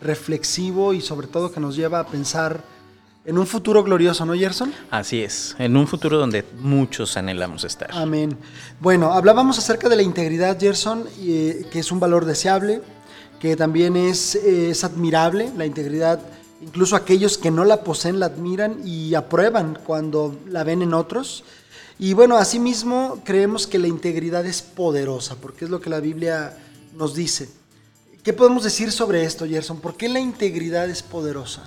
reflexivo y sobre todo que nos lleva a pensar en un futuro glorioso, ¿no, Gerson? Así es, en un futuro donde muchos anhelamos estar. Amén. Bueno, hablábamos acerca de la integridad, Gerson, eh, que es un valor deseable, que también es, eh, es admirable, la integridad. Incluso aquellos que no la poseen la admiran y aprueban cuando la ven en otros. Y bueno, asimismo creemos que la integridad es poderosa, porque es lo que la Biblia nos dice. ¿Qué podemos decir sobre esto, Gerson? ¿Por qué la integridad es poderosa?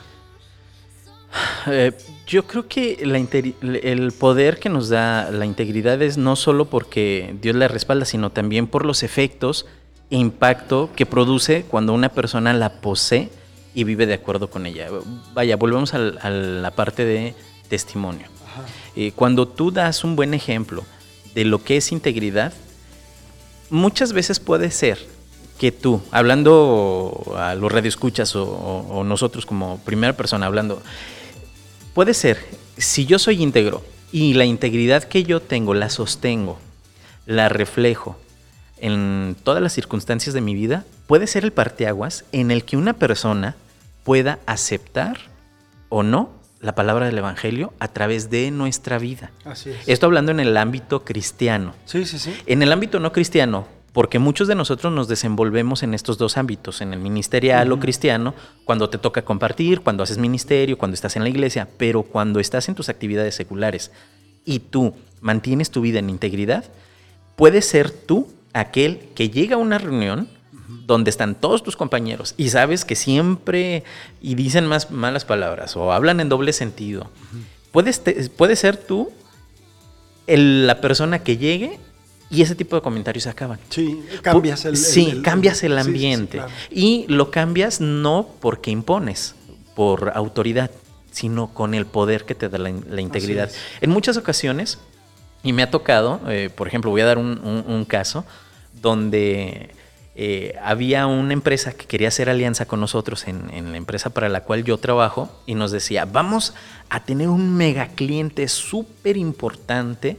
Eh, yo creo que el poder que nos da la integridad es no solo porque Dios la respalda, sino también por los efectos e impacto que produce cuando una persona la posee y vive de acuerdo con ella. Vaya, volvemos a la parte de testimonio. Cuando tú das un buen ejemplo de lo que es integridad, muchas veces puede ser que tú, hablando a los radioescuchas o, o- o nosotros como primera persona hablando, puede ser, si yo soy íntegro y la integridad que yo tengo la sostengo, la reflejo en todas las circunstancias de mi vida, puede ser el parteaguas en el que una persona pueda aceptar o no la palabra del Evangelio a través de nuestra vida. Así es. Esto hablando en el ámbito cristiano. Sí, sí, sí. En el ámbito no cristiano, porque muchos de nosotros nos desenvolvemos en estos dos ámbitos, en el ministerial o cristiano, cuando te toca compartir, cuando haces ministerio, cuando estás en la iglesia, pero cuando estás en tus actividades seculares y tú mantienes tu vida en integridad, puedes ser tú aquel que llega a una reunión donde están todos tus compañeros y sabes que siempre y dicen más malas palabras o hablan en doble sentido. Puedes, te- puedes ser tú el- la persona que llegue y ese tipo de comentarios se acaban. Sí, cambias el... Sí, el- cambias el sí, sí, sí, ambiente. claro. Y lo cambias no porque impones, por autoridad, sino con el poder que te da la, in- la integridad. En muchas ocasiones, y me ha tocado, eh, por ejemplo, voy a dar un, un- un caso donde eh, había una empresa que quería hacer alianza con nosotros en, en la empresa para la cual yo trabajo y nos decía, vamos a tener un mega cliente súper importante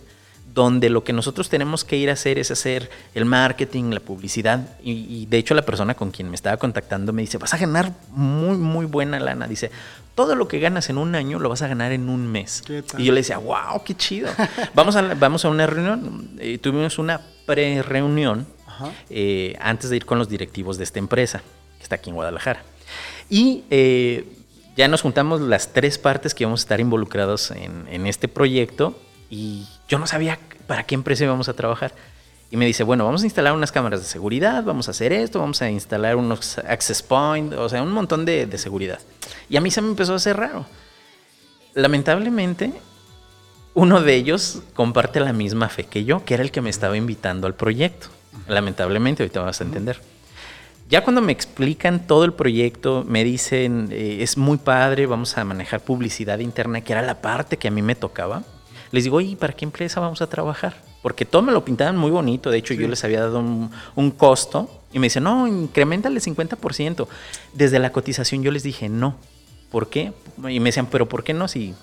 donde lo que nosotros tenemos que ir a hacer es hacer el marketing, la publicidad. Y, y de hecho la persona con quien me estaba contactando me dice, vas a ganar muy, muy buena lana. Dice, todo lo que ganas en un año lo vas a ganar en un mes. Y yo le decía, wow, qué chido. vamos, a, vamos a una reunión. Eh, tuvimos una pre-reunión. Eh, antes de ir con los directivos de esta empresa, que está aquí en Guadalajara. Y eh, ya nos juntamos las tres partes que íbamos a estar involucrados en, en este proyecto y yo no sabía para qué empresa íbamos a trabajar. Y me dice, bueno, vamos a instalar unas cámaras de seguridad, vamos a hacer esto, vamos a instalar unos access point, o sea, un montón de, de seguridad. Y a mí se me empezó a hacer raro. Lamentablemente, uno de ellos comparte la misma fe que yo, que era el que me estaba invitando al proyecto. Lamentablemente, ahorita vas a entender. Ya cuando me explican todo el proyecto, me dicen, eh, es muy padre, vamos a manejar publicidad interna, que era la parte que a mí me tocaba. Les digo, oye, ¿para qué empresa vamos a trabajar? Porque todo me lo pintaban muy bonito, de hecho yo les había dado un, un costo y me dicen, no, incrementale 50%. Desde la cotización yo les dije, no. ¿Por qué? Y me decían, pero ¿por qué no? Si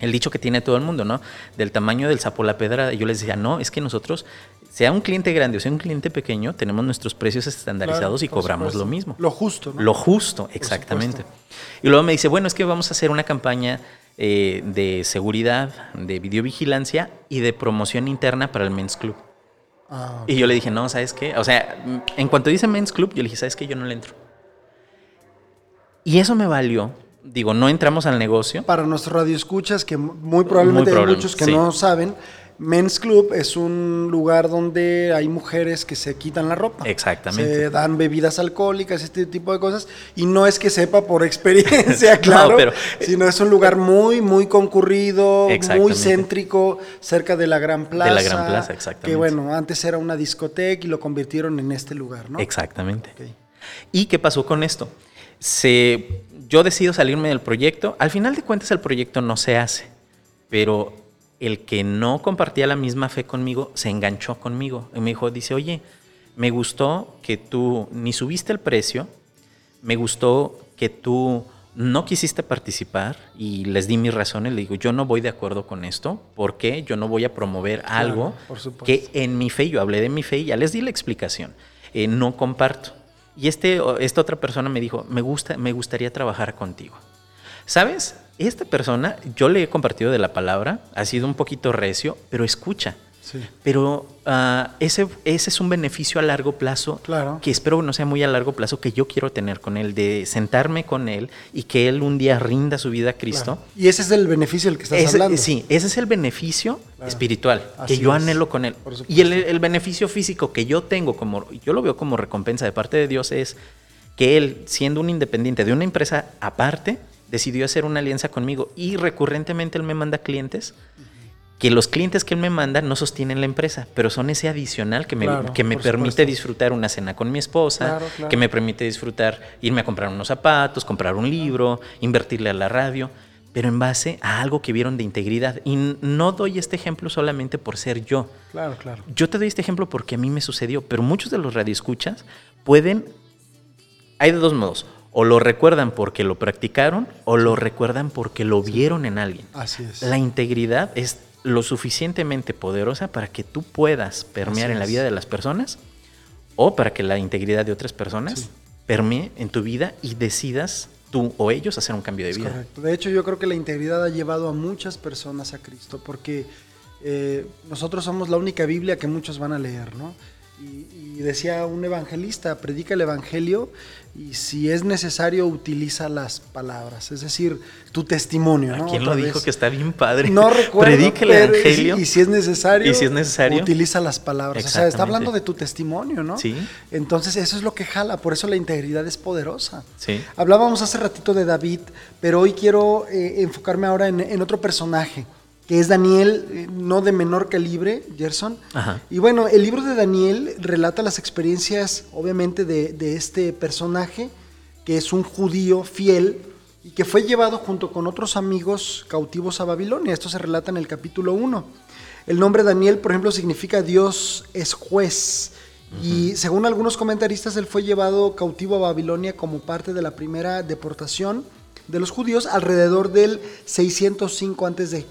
el dicho que tiene todo el mundo, ¿no? Del tamaño del sapo la pedra. Yo les decía, no, es que nosotros, sea un cliente grande o sea un cliente pequeño, tenemos nuestros precios estandarizados Claro, y cobramos supuesto. lo mismo. Lo justo, ¿no? Lo justo, exactamente. Y luego me dice, bueno, es que vamos a hacer una campaña eh, de seguridad, de videovigilancia y de promoción interna para el Men's Club. Ah, Y yo le dije, no, ¿sabes qué? O sea, en cuanto dice Men's Club, yo le dije, ¿sabes qué? Yo no le entro. Y eso me valió. Digo, no entramos al negocio. Para nuestros radioescuchas, que muy probablemente hay probable, muchos que sí. no saben, Men's Club es un lugar donde hay mujeres que se quitan la ropa. Exactamente. Se dan bebidas alcohólicas, este tipo de cosas. Y no es que sepa por *laughs* experiencia, *laughs* claro, pero- sino es un lugar muy, muy concurrido, muy céntrico, cerca de la Gran Plaza. la Gran Plaza, exactamente. Que bueno, antes era una discoteca y lo convirtieron en este lugar, ¿no? Exactamente. ¿Y qué pasó con esto? Se, yo decido salirme del proyecto. Al final de cuentas el proyecto no se hace, pero el que no compartía la misma fe conmigo se enganchó conmigo. Y me dijo, dice, oye, me gustó que tú ni subiste el precio, me gustó que tú no quisiste participar y les di mis razones. Le digo, yo no voy de acuerdo con esto. ¿Por qué? Yo no voy a promover algo por supuesto. que en mi fe, yo hablé de mi fe y ya les di la explicación. eh, no comparto. Y este, esta otra persona me dijo, me, gusta, me gustaría trabajar contigo. ¿Sabes? Esta persona, yo le he compartido de la palabra, ha sido un poquito recio, pero escucha. Sí. Pero ah, ese, ese es un beneficio a largo plazo Claro. que espero no sea muy a largo plazo que yo quiero tener con él, de sentarme con él y que él un día rinda su vida a Cristo. Claro. Y ese es el beneficio del que estás Ese- hablando. Sí, ese es el beneficio Claro. espiritual Así que yo es. anhelo con él. Y el, el beneficio físico que yo tengo, como yo lo veo como recompensa de parte de Dios, es que él, siendo un independiente de una empresa aparte, decidió hacer una alianza conmigo y recurrentemente él me manda clientes. Que los clientes que él me manda no sostienen la empresa, pero son ese adicional que me, Claro, que me permite supuesto. disfrutar una cena con mi esposa, Claro, claro. que me permite disfrutar irme a comprar unos zapatos, comprar un libro, invertirle a la radio, pero en base a algo que vieron de integridad. Y no doy este ejemplo solamente por ser yo. Claro, claro. Yo te doy este ejemplo porque a mí me sucedió, pero muchos de los radioescuchas pueden... Hay de dos modos. O lo recuerdan porque lo practicaron o lo recuerdan porque lo vieron en alguien. Así es. La integridad es lo suficientemente poderosa para que tú puedas permear en la vida de las personas o para que la integridad de otras personas Sí. permee en tu vida y decidas tú o ellos hacer un cambio de Es vida. correcto. De hecho, yo creo que la integridad ha llevado a muchas personas a Cristo, porque eh, nosotros somos la única Biblia que muchos van a leer, ¿no? Y, y decía un evangelista, predica el Evangelio y si es necesario utiliza las palabras, es decir, tu testimonio, ¿no? ¿A quién Otra lo dijo que está bien padre? No recuerdo. Predica el y evangelio. Y, si es necesario. Y si es necesario. Utiliza las palabras. O sea, está hablando de tu testimonio, ¿no? Sí. Entonces, eso es lo que jala. Por eso la integridad es poderosa. Sí. Hablábamos hace ratito de David, pero hoy quiero eh, enfocarme ahora en, en otro personaje, que es Daniel, eh, no de menor calibre, Gerson. Ajá. Y bueno, el libro de Daniel relata las experiencias, obviamente, de, de este personaje, que es un judío fiel y que fue llevado junto con otros amigos cautivos a Babilonia. Esto se relata en el capítulo 1. El nombre Daniel, por ejemplo, significa Dios es juez. Y según algunos comentaristas, él fue llevado cautivo a Babilonia como parte de la primera deportación de los judíos alrededor del 605 a.C.,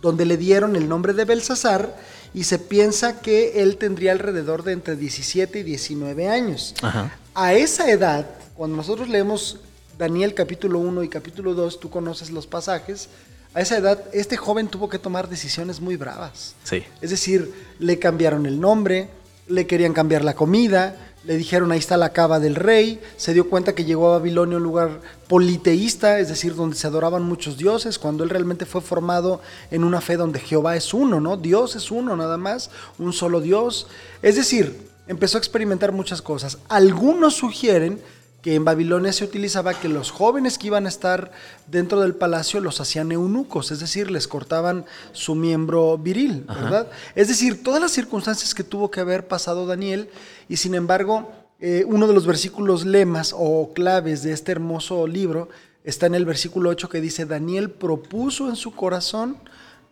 donde le dieron el nombre de Belsasar y se piensa que él tendría alrededor de entre 17 y 19 años. Ajá. A esa edad, cuando nosotros leemos Daniel capítulo 1 y capítulo 2, tú conoces los pasajes, a esa edad este joven tuvo que tomar decisiones muy bravas. Sí. Es decir, le cambiaron el nombre, le querían cambiar la comida, le dijeron ahí está la cava del rey, se dio cuenta que llegó a Babilonia un lugar politeísta, es decir, donde se adoraban muchos dioses, cuando él realmente fue formado en una fe donde Jehová es uno, ¿no? Dios es uno nada más, un solo Dios. Es decir, empezó a experimentar muchas cosas. Algunos sugieren que en Babilonia se utilizaba que los jóvenes que iban a estar dentro del palacio los hacían eunucos, es decir, les cortaban su miembro viril, ¿verdad? Es decir, todas las circunstancias que tuvo que haber pasado Daniel y sin embargo, eh, uno de los versículos lemas o claves de este hermoso libro está en el versículo 8 que dice, Daniel propuso en su corazón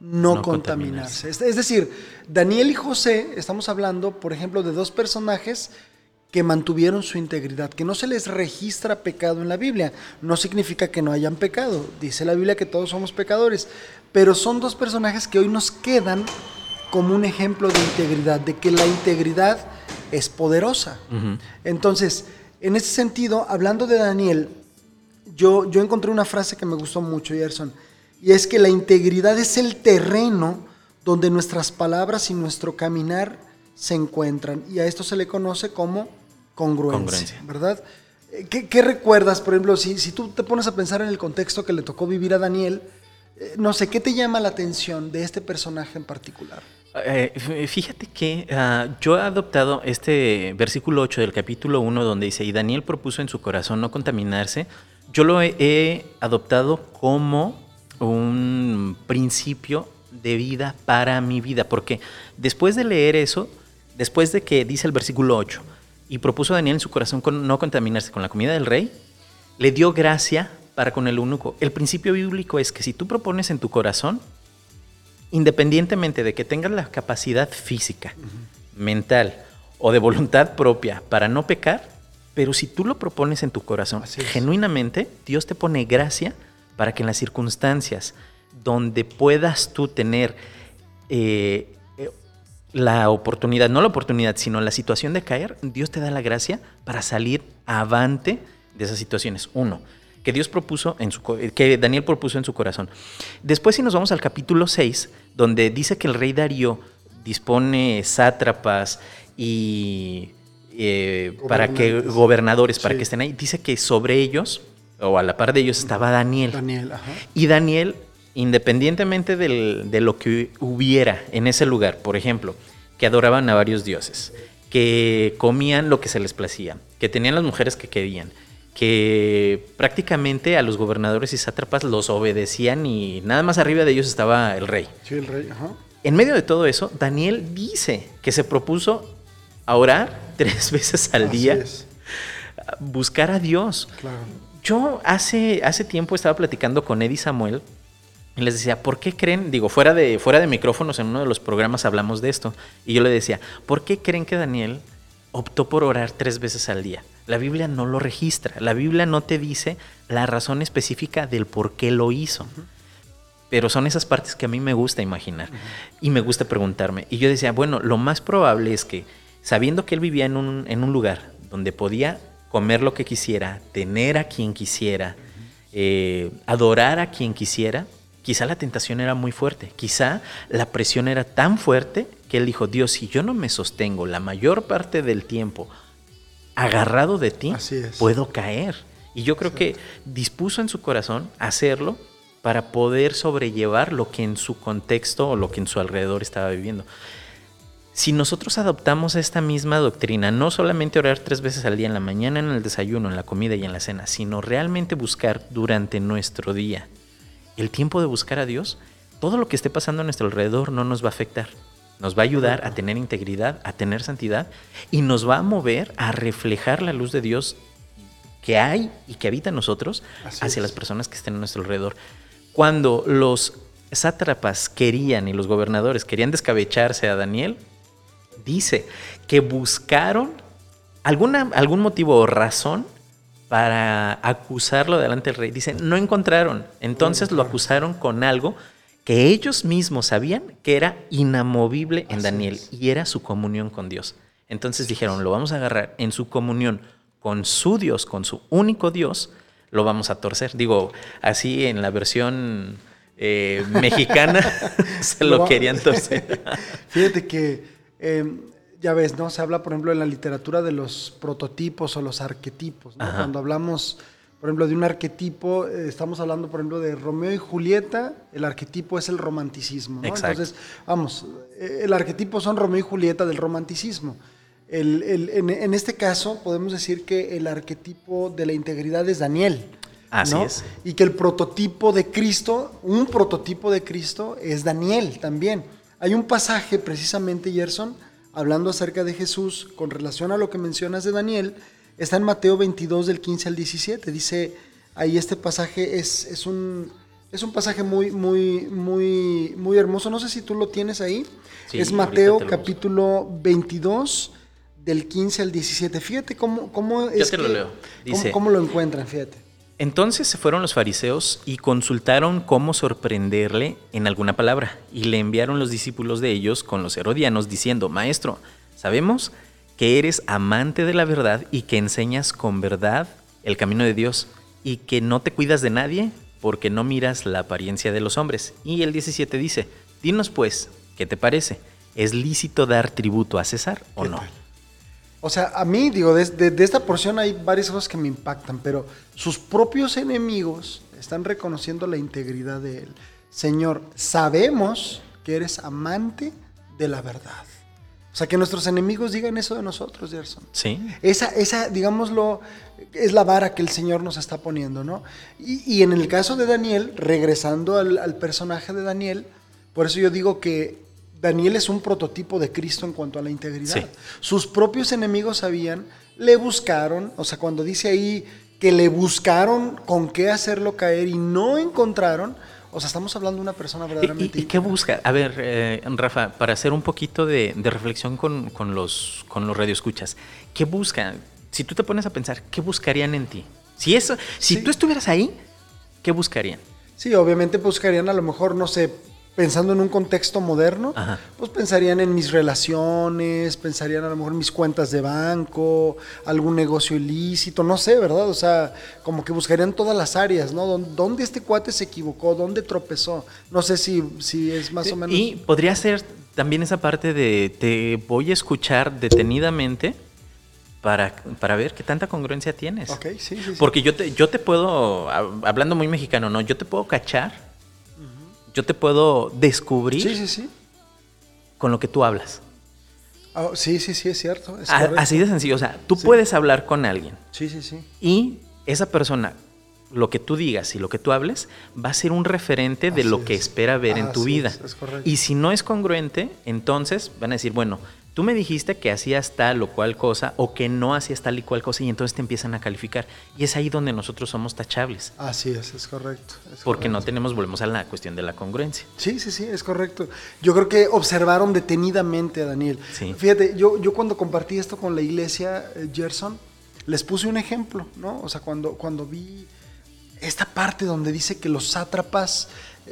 no, No contaminarse. Es decir, Daniel y José, estamos hablando, por ejemplo, de dos personajes que mantuvieron su integridad, que no se les registra pecado en la Biblia. No significa que no hayan pecado. Dice la Biblia que todos somos pecadores. Pero son dos personajes que hoy nos quedan como un ejemplo de integridad, de que la integridad es poderosa. Entonces, en ese sentido, hablando de Daniel, yo, yo encontré una frase que me gustó mucho, Gerson, y es que la integridad es el terreno donde nuestras palabras y nuestro caminar se encuentran. Y a esto se le conoce como congruencia, Congruencia. ¿verdad? Eh, ¿Qué, qué recuerdas, por ejemplo, si, si tú te pones a pensar en el contexto que le tocó vivir a Daniel? eh, no sé, ¿qué te llama la atención de este personaje en particular? Eh, fíjate que ah, yo he adoptado este versículo 8 del capítulo 1 donde dice, y Daniel propuso en su corazón no contaminarse, yo lo he, he adoptado como un principio de vida para mi vida, porque después de leer eso, después de que dice el versículo 8, y propuso a Daniel en su corazón con- no contaminarse con la comida del rey, le dio gracia para con el eunuco. El principio bíblico es que si tú propones en tu corazón, independientemente de que tengas la capacidad física, mental o de voluntad propia para no pecar, pero si tú lo propones en tu corazón genuinamente, Dios te pone gracia para que en las circunstancias donde puedas tú tener eh, la oportunidad, no la oportunidad, sino la situación de caer, Dios te da la gracia para salir avante de esas situaciones. Uno, que Dios propuso en su que Daniel propuso en su corazón. Después si nos vamos al capítulo 6, donde dice que el rey Darío dispone sátrapas y eh, para que gobernadores para Sí. que estén ahí, dice que sobre ellos o a la par de ellos estaba Daniel. Daniel, ajá. Y Daniel, independientemente del- de lo que hubiera en ese lugar, por ejemplo, que adoraban a varios dioses, que comían lo que se les placía, que tenían las mujeres que querían, que prácticamente a los gobernadores y sátrapas los obedecían y nada más arriba de ellos estaba el rey. Sí, el rey, ajá. En medio de todo eso, Daniel dice que se propuso a orar *laughs* tres veces al Así día, es, buscar a Dios. claro. Yo hace, hace tiempo estaba platicando con Eddie Samuel y les decía, ¿por qué creen? Digo, fuera de, fuera de micrófonos en uno de los programas hablamos de esto. Y yo le decía, ¿por qué creen que Daniel optó por orar tres veces al día? La Biblia no lo registra. La Biblia no te dice la razón específica del por qué lo hizo. Pero son esas partes que a mí me gusta imaginar y me gusta preguntarme. Y yo decía, bueno, lo más probable es que, sabiendo que él vivía en un, en un lugar donde podía comer lo que quisiera, tener a quien quisiera, eh, adorar a quien quisiera, quizá la tentación era muy fuerte. Quizá la presión era tan fuerte que él dijo, Dios, si yo no me sostengo la mayor parte del tiempo agarrado de ti, puedo caer. Y yo creo que dispuso en su corazón hacerlo para poder sobrellevar lo que en su contexto o lo que en su alrededor estaba viviendo. Si nosotros adoptamos esta misma doctrina, no solamente orar tres veces al día, en la mañana, en el desayuno, en la comida y en la cena, sino realmente buscar durante nuestro día el tiempo de buscar a Dios, todo lo que esté pasando a nuestro alrededor no nos va a afectar. Nos va a ayudar a tener integridad, a tener santidad y nos va a mover a reflejar la luz de Dios que hay y que habita en nosotros Así hacia es. las personas que estén a nuestro alrededor. Cuando los sátrapas querían y los gobernadores querían descabecharse a Daniel, dice que buscaron alguna, algún motivo o razón para acusarlo delante del rey. Dice, no encontraron. Entonces lo acusaron con algo que ellos mismos sabían que era inamovible en Daniel y era su comunión con Dios. Entonces dijeron, lo vamos a agarrar en su comunión con su Dios, con su único Dios, lo vamos a torcer. Digo, así en la versión eh, mexicana *laughs* *laughs* se Lo querían torcer. *laughs* Fíjate que eh, ya ves, ¿no? Se habla, por ejemplo, en la literatura de los prototipos o los arquetipos, ¿no? Cuando hablamos, por ejemplo, de un arquetipo, eh, estamos hablando, por ejemplo, de Romeo y Julieta, el arquetipo es el romanticismo, ¿no? Exacto. Entonces, vamos, eh, el arquetipo son Romeo y Julieta del romanticismo. El- el- en, en este caso, podemos decir que el arquetipo de la integridad es Daniel. Así ¿no? es. Y que el prototipo de Cristo, un prototipo de Cristo es Daniel también. Hay un pasaje precisamente, Gerson, hablando acerca de Jesús con relación a lo que mencionas de Daniel, está en Mateo 22 del 15 al 17. Dice, ahí este pasaje es, es un... Es un pasaje muy, muy, muy, muy hermoso. No sé si tú lo tienes ahí. Sí, es Mateo capítulo 22, del 15 al 17. Fíjate cómo, te lo cómo- cómo lo encuentran, fíjate. Entonces se fueron los fariseos y consultaron cómo sorprenderle en alguna palabra, y le enviaron los discípulos de ellos con los herodianos, diciendo, Maestro, sabemos que eres amante de la verdad y que enseñas con verdad el camino de Dios, y que no te cuidas de nadie porque no miras la apariencia de los hombres. Y el 17 dice, Dinos pues, ¿qué te parece? ¿Es lícito dar tributo a César o ¿Qué no? tal? O sea, a mí, digo, de, de- de esta porción hay varias cosas que me impactan, pero sus propios enemigos están reconociendo la integridad de él. Señor, sabemos que eres amante de la verdad. O sea, que nuestros enemigos digan eso de nosotros, Gerson. Sí. Esa, esa, digámoslo, es la vara que el Señor nos está poniendo, ¿no? Y, y en el caso de Daniel, regresando al, al personaje de Daniel, por eso yo digo que Daniel es un prototipo de Cristo en cuanto a la integridad. Sí. Sus propios enemigos sabían, le buscaron, o sea, cuando dice ahí que le buscaron con qué hacerlo caer y no encontraron, o sea, estamos hablando de una persona ¿Y, verdaderamente... y- y qué busca? A ver, eh, Rafa, para hacer un poquito de, de reflexión con, con los, con los radioescuchas, ¿qué busca? Si tú te pones a pensar, ¿qué buscarían en ti? Si, eso, si Sí. tú estuvieras ahí, ¿qué buscarían? Sí, obviamente buscarían a lo mejor, no sé, pensando en un contexto moderno, Ajá. pues pensarían en mis relaciones, pensarían a lo mejor en mis cuentas de banco, algún negocio ilícito, no sé, ¿verdad? O sea, como que buscarían todas las áreas, ¿no? Dón- ¿Dónde este cuate se equivocó? ¿Dónde tropezó? No sé si, si es más o menos... Y podría ser también esa parte de te voy a escuchar detenidamente para, para ver qué tanta congruencia tienes. Ok, sí, sí, sí. Porque yo te, yo te puedo, hab- hablando muy mexicano, ¿no? Yo te puedo cachar, yo te puedo descubrir Sí, sí, sí. con lo que tú hablas. Ah, sí, sí, sí, es cierto. es A- correcto. Así de sencillo. O sea, tú puedes hablar con alguien Sí, sí, sí. y esa persona, lo que tú digas y lo que tú hables, va a ser un referente de lo que es. espera ver en tu vida. es, es correcto. y si no es congruente, entonces van a decir, bueno, tú me dijiste que hacías tal o cual cosa o que no hacías tal y cual cosa y entonces te empiezan a calificar. Y es ahí donde nosotros somos tachables. Así es, es correcto. es Porque no tenemos, volvemos a la cuestión de la congruencia. Sí, sí, sí, es correcto. Yo creo que observaron detenidamente a Daniel. Sí. Fíjate, yo, yo cuando compartí esto con la iglesia, eh, Gerson, les puse un ejemplo, ¿no? O sea, cuando, cuando vi esta parte donde dice que los sátrapas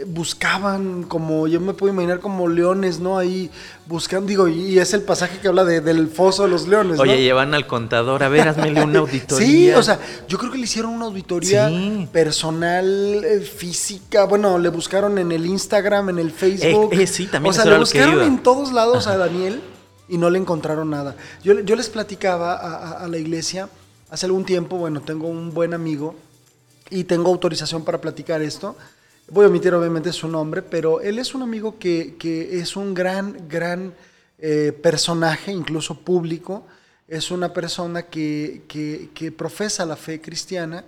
buscaban como, yo me puedo imaginar como leones, ¿no? Ahí buscando, digo, y es el pasaje que habla de- del foso de los leones, ¿no? Oye, llevan al contador, a ver, hazmele una *laughs* auditoría. Sí, o sea, yo creo que le hicieron una auditoría Sí. personal, eh, física. Bueno, le buscaron en el Instagram, en el Facebook. Eh, eh, sí, también O sea, le buscaron en todos lados a Daniel y no le encontraron nada. Yo, yo les platicaba a, a- a la iglesia hace algún tiempo. Bueno, tengo un buen amigo y tengo autorización para platicar esto. Voy a omitir obviamente su nombre, pero él es un amigo que, que es un gran, gran eh, personaje, incluso público. Es una persona que, que- que profesa la fe cristiana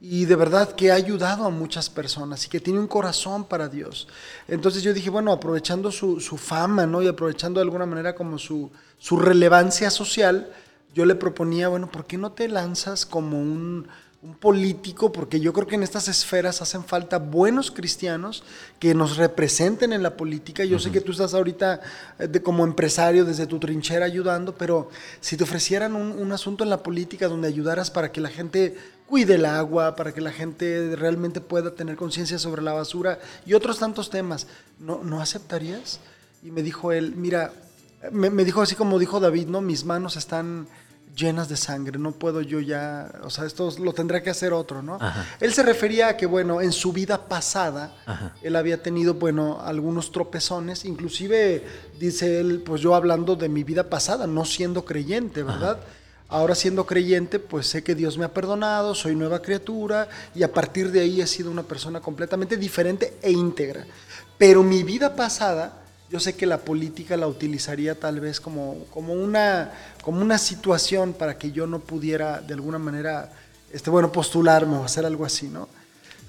y de verdad que ha ayudado a muchas personas y que tiene un corazón para Dios. Entonces yo dije, bueno, aprovechando su, su fama ¿no? y aprovechando de alguna manera como su, su relevancia social, yo le proponía, bueno, ¿por qué no te lanzas como un, un político? Porque yo creo que en estas esferas hacen falta buenos cristianos que nos representen en la política. Yo sé que tú estás ahorita eh, de, como empresario desde tu trinchera ayudando, pero si te ofrecieran un, un asunto en la política donde ayudaras para que la gente cuide el agua, para que la gente realmente pueda tener conciencia sobre la basura y otros tantos temas, ¿no, ¿no aceptarías? Y me dijo él, mira, me, me dijo así como dijo David, ¿no? Mis manos están llenas de sangre, no puedo yo ya, o sea, esto lo tendrá que hacer otro, ¿no? Ajá. Él se refería a que, bueno, en su vida pasada, Ajá. él había tenido, bueno, algunos tropezones, inclusive, dice él, pues yo hablando de mi vida pasada, no siendo creyente, ¿verdad? Ahora siendo creyente, pues sé que Dios me ha perdonado, soy nueva criatura y a partir de ahí he sido una persona completamente diferente e íntegra. Pero mi vida pasada, yo sé que la política la utilizaría tal vez como, como, una, como una situación para que yo no pudiera de alguna manera, este, bueno, postularme o hacer algo así, ¿no?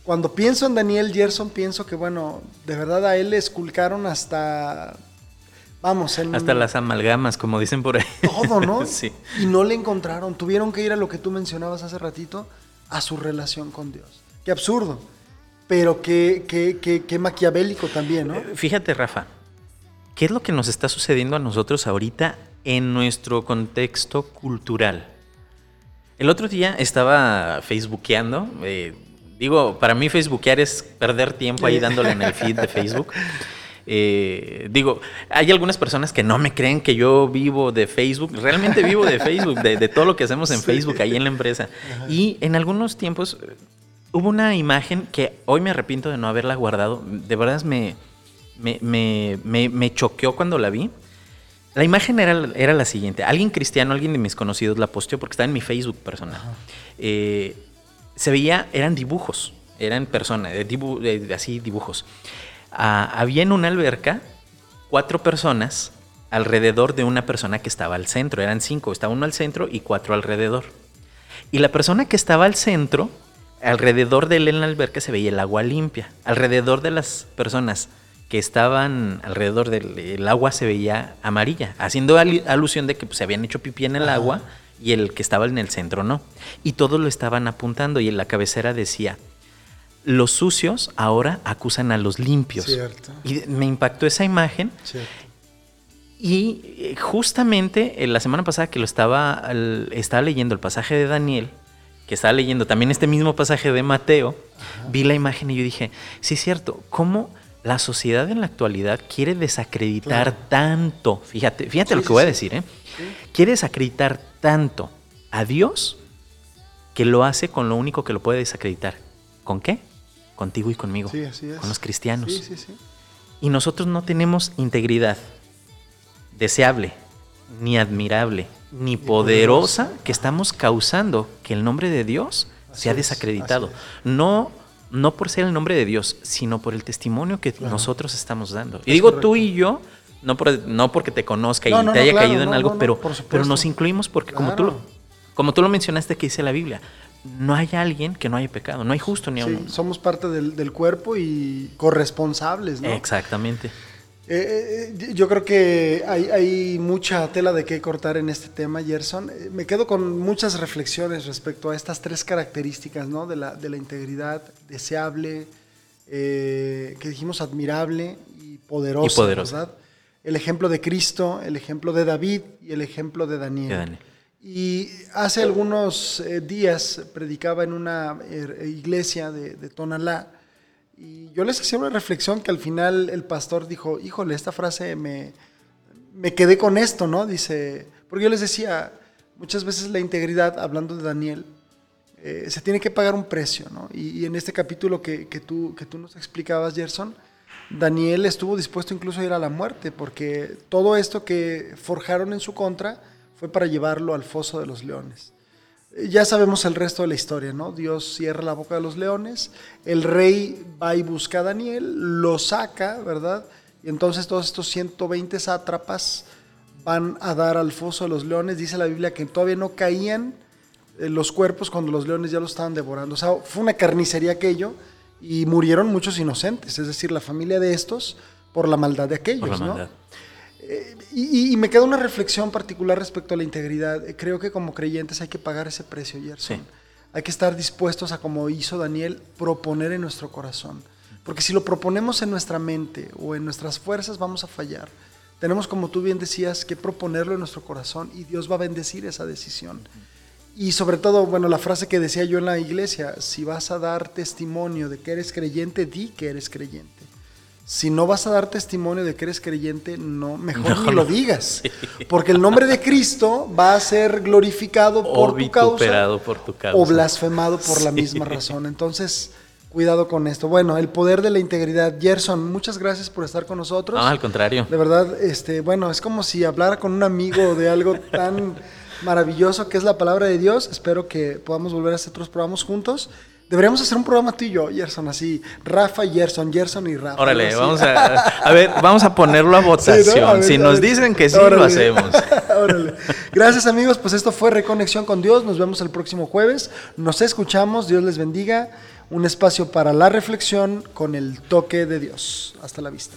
Cuando pienso en Daniel Gerson, pienso que, bueno, de verdad a él le esculcaron hasta, vamos, en Hasta las amalgamas, como dicen por ahí. todo, ¿no? *laughs* sí. Y no le encontraron. Tuvieron que ir a lo que tú mencionabas hace ratito, a su relación con Dios. Qué absurdo. Pero qué, qué, qué, qué maquiavélico también, ¿no? Eh, Fíjate, Rafa, ¿qué es lo que nos está sucediendo a nosotros ahorita en nuestro contexto cultural? El otro día estaba facebookeando. eh, digo, para mí facebookear es perder tiempo ahí dándole en el feed de Facebook. Eh, digo, hay algunas personas que no me creen que yo vivo de Facebook. Realmente vivo de Facebook, de, de todo lo que hacemos en Sí. Facebook ahí en la empresa. Y en algunos tiempos eh, hubo una imagen que hoy me arrepiento de no haberla guardado. De verdad me, me, me, me, me choqueó cuando la vi. La imagen era, era la siguiente. Alguien cristiano, alguien de mis conocidos la posteó porque estaba en mi Facebook personal. Eh, se veía, eran dibujos, eran personas, de dibu- así dibujos. Ah, había en una alberca cuatro personas alrededor de una persona que estaba al centro. Eran cinco, estaba uno al centro y cuatro alrededor. Y la persona que estaba al centro, alrededor de él en la alberca se veía el agua limpia. Alrededor de las personas que estaban alrededor del el agua se veía amarilla, haciendo alusión de que pues, se habían hecho pipí en el Ajá. agua y el que estaba en el centro no. Y todos lo estaban apuntando y en la cabecera decía, los sucios ahora acusan a los limpios. Cierto. Y me impactó esa imagen Cierto. y eh, justamente eh, la semana pasada que lo estaba, estaba leyendo el pasaje de Daniel, que estaba leyendo también este mismo pasaje de Mateo, vi la imagen y yo dije, sí es cierto, ¿cómo la sociedad en la actualidad quiere desacreditar Claro. tanto? Fíjate, fíjate Sí, lo que sí, voy a decir, ¿eh? Quiere desacreditar tanto a Dios que lo hace con lo único que lo puede desacreditar. ¿Con qué? Contigo y conmigo. Sí, así es. Con los cristianos. Sí, sí, sí. Y nosotros no tenemos integridad deseable, ni admirable, ni poderosa, poderosa. que estamos causando que el nombre de Dios Así sea es, desacreditado. No, no por ser el nombre de Dios, sino por el testimonio que Claro. nosotros estamos dando. Y digo tú y yo, no, por- no porque te conozca No, y no, te haya claro, caído en algo, pero, pero nos incluimos porque como tú lo, como tú lo mencionaste que dice la Biblia, no hay alguien que no haya pecado, no hay justo ni Sí, uno. somos parte del, del cuerpo y corresponsables, ¿no? Exactamente. Eh, eh, yo creo que hay, hay mucha tela de qué cortar en este tema, Gerson. Eh, Me quedo con muchas reflexiones respecto a estas tres características, ¿no? De la, de la integridad deseable, eh, que dijimos admirable y poderosa, Y poderosa. ¿verdad? El ejemplo de Cristo, el ejemplo de David y el ejemplo de Daniel. Y hace algunos eh, días predicaba en una eh, iglesia de, de Tonalá y yo les hacía una reflexión que al final el pastor dijo, híjole, esta frase me, me quedé con esto, ¿no? Dice, porque yo les decía, muchas veces la integridad, hablando de Daniel, eh, se tiene que pagar un precio, ¿no? Y, en este capítulo que, que tú, que tú nos explicabas, Gerson, Daniel estuvo dispuesto incluso a ir a la muerte, porque todo esto que forjaron en su contra fue para llevarlo al foso de los leones. Ya sabemos el resto de la historia, ¿no? Dios cierra la boca de los leones, el rey va y busca a Daniel, lo saca, ¿verdad? Y entonces todos estos 120 sátrapas van a dar al foso de los leones. Dice la Biblia que todavía no caían eh, los cuerpos cuando los leones ya los estaban devorando. O sea, fue una carnicería aquello y murieron muchos inocentes, es decir, la familia de estos por la maldad de aquellos, Por la ¿no? maldad. Eh, y, y me queda una reflexión particular respecto a la integridad. Creo que como creyentes hay que pagar ese precio, Gerson. Sí. Hay que estar dispuestos a, como hizo Daniel, proponer en nuestro corazón. Porque si lo proponemos en nuestra mente o en nuestras fuerzas, vamos a fallar. Tenemos, como tú bien decías, que proponerlo en nuestro corazón y Dios va a bendecir esa decisión. Y sobre todo, bueno, la frase que decía yo en la iglesia, si vas a dar testimonio de que eres creyente, di que eres creyente. Si no vas a dar testimonio de que eres creyente, no, mejor ni lo digas. *laughs* Porque el nombre de Cristo va a ser glorificado por tu causa, por tu causa. o blasfemado por la misma razón. Entonces, cuidado con esto. Bueno, el poder de la integridad. Gerson, muchas gracias por estar con nosotros. No, al contrario. De verdad, este, bueno, es como si hablara con un amigo de algo *laughs* tan maravilloso que es la palabra de Dios. Espero que podamos volver a hacer otros programas juntos. Deberíamos hacer un programa tú y yo, Gerson, así. Rafa y Gerson, Gerson y Rafa. Órale, vamos a, *laughs* a ver, vamos a ponerlo a Sí, ¿no? votación. A ver, si a nos dicen que sí, lo Órale. hacemos. *laughs* Órale. Gracias amigos, pues esto fue Reconexión con Dios. Nos vemos el próximo jueves. Nos escuchamos. Dios les bendiga. Un espacio para la reflexión con el toque de Dios. Hasta la vista.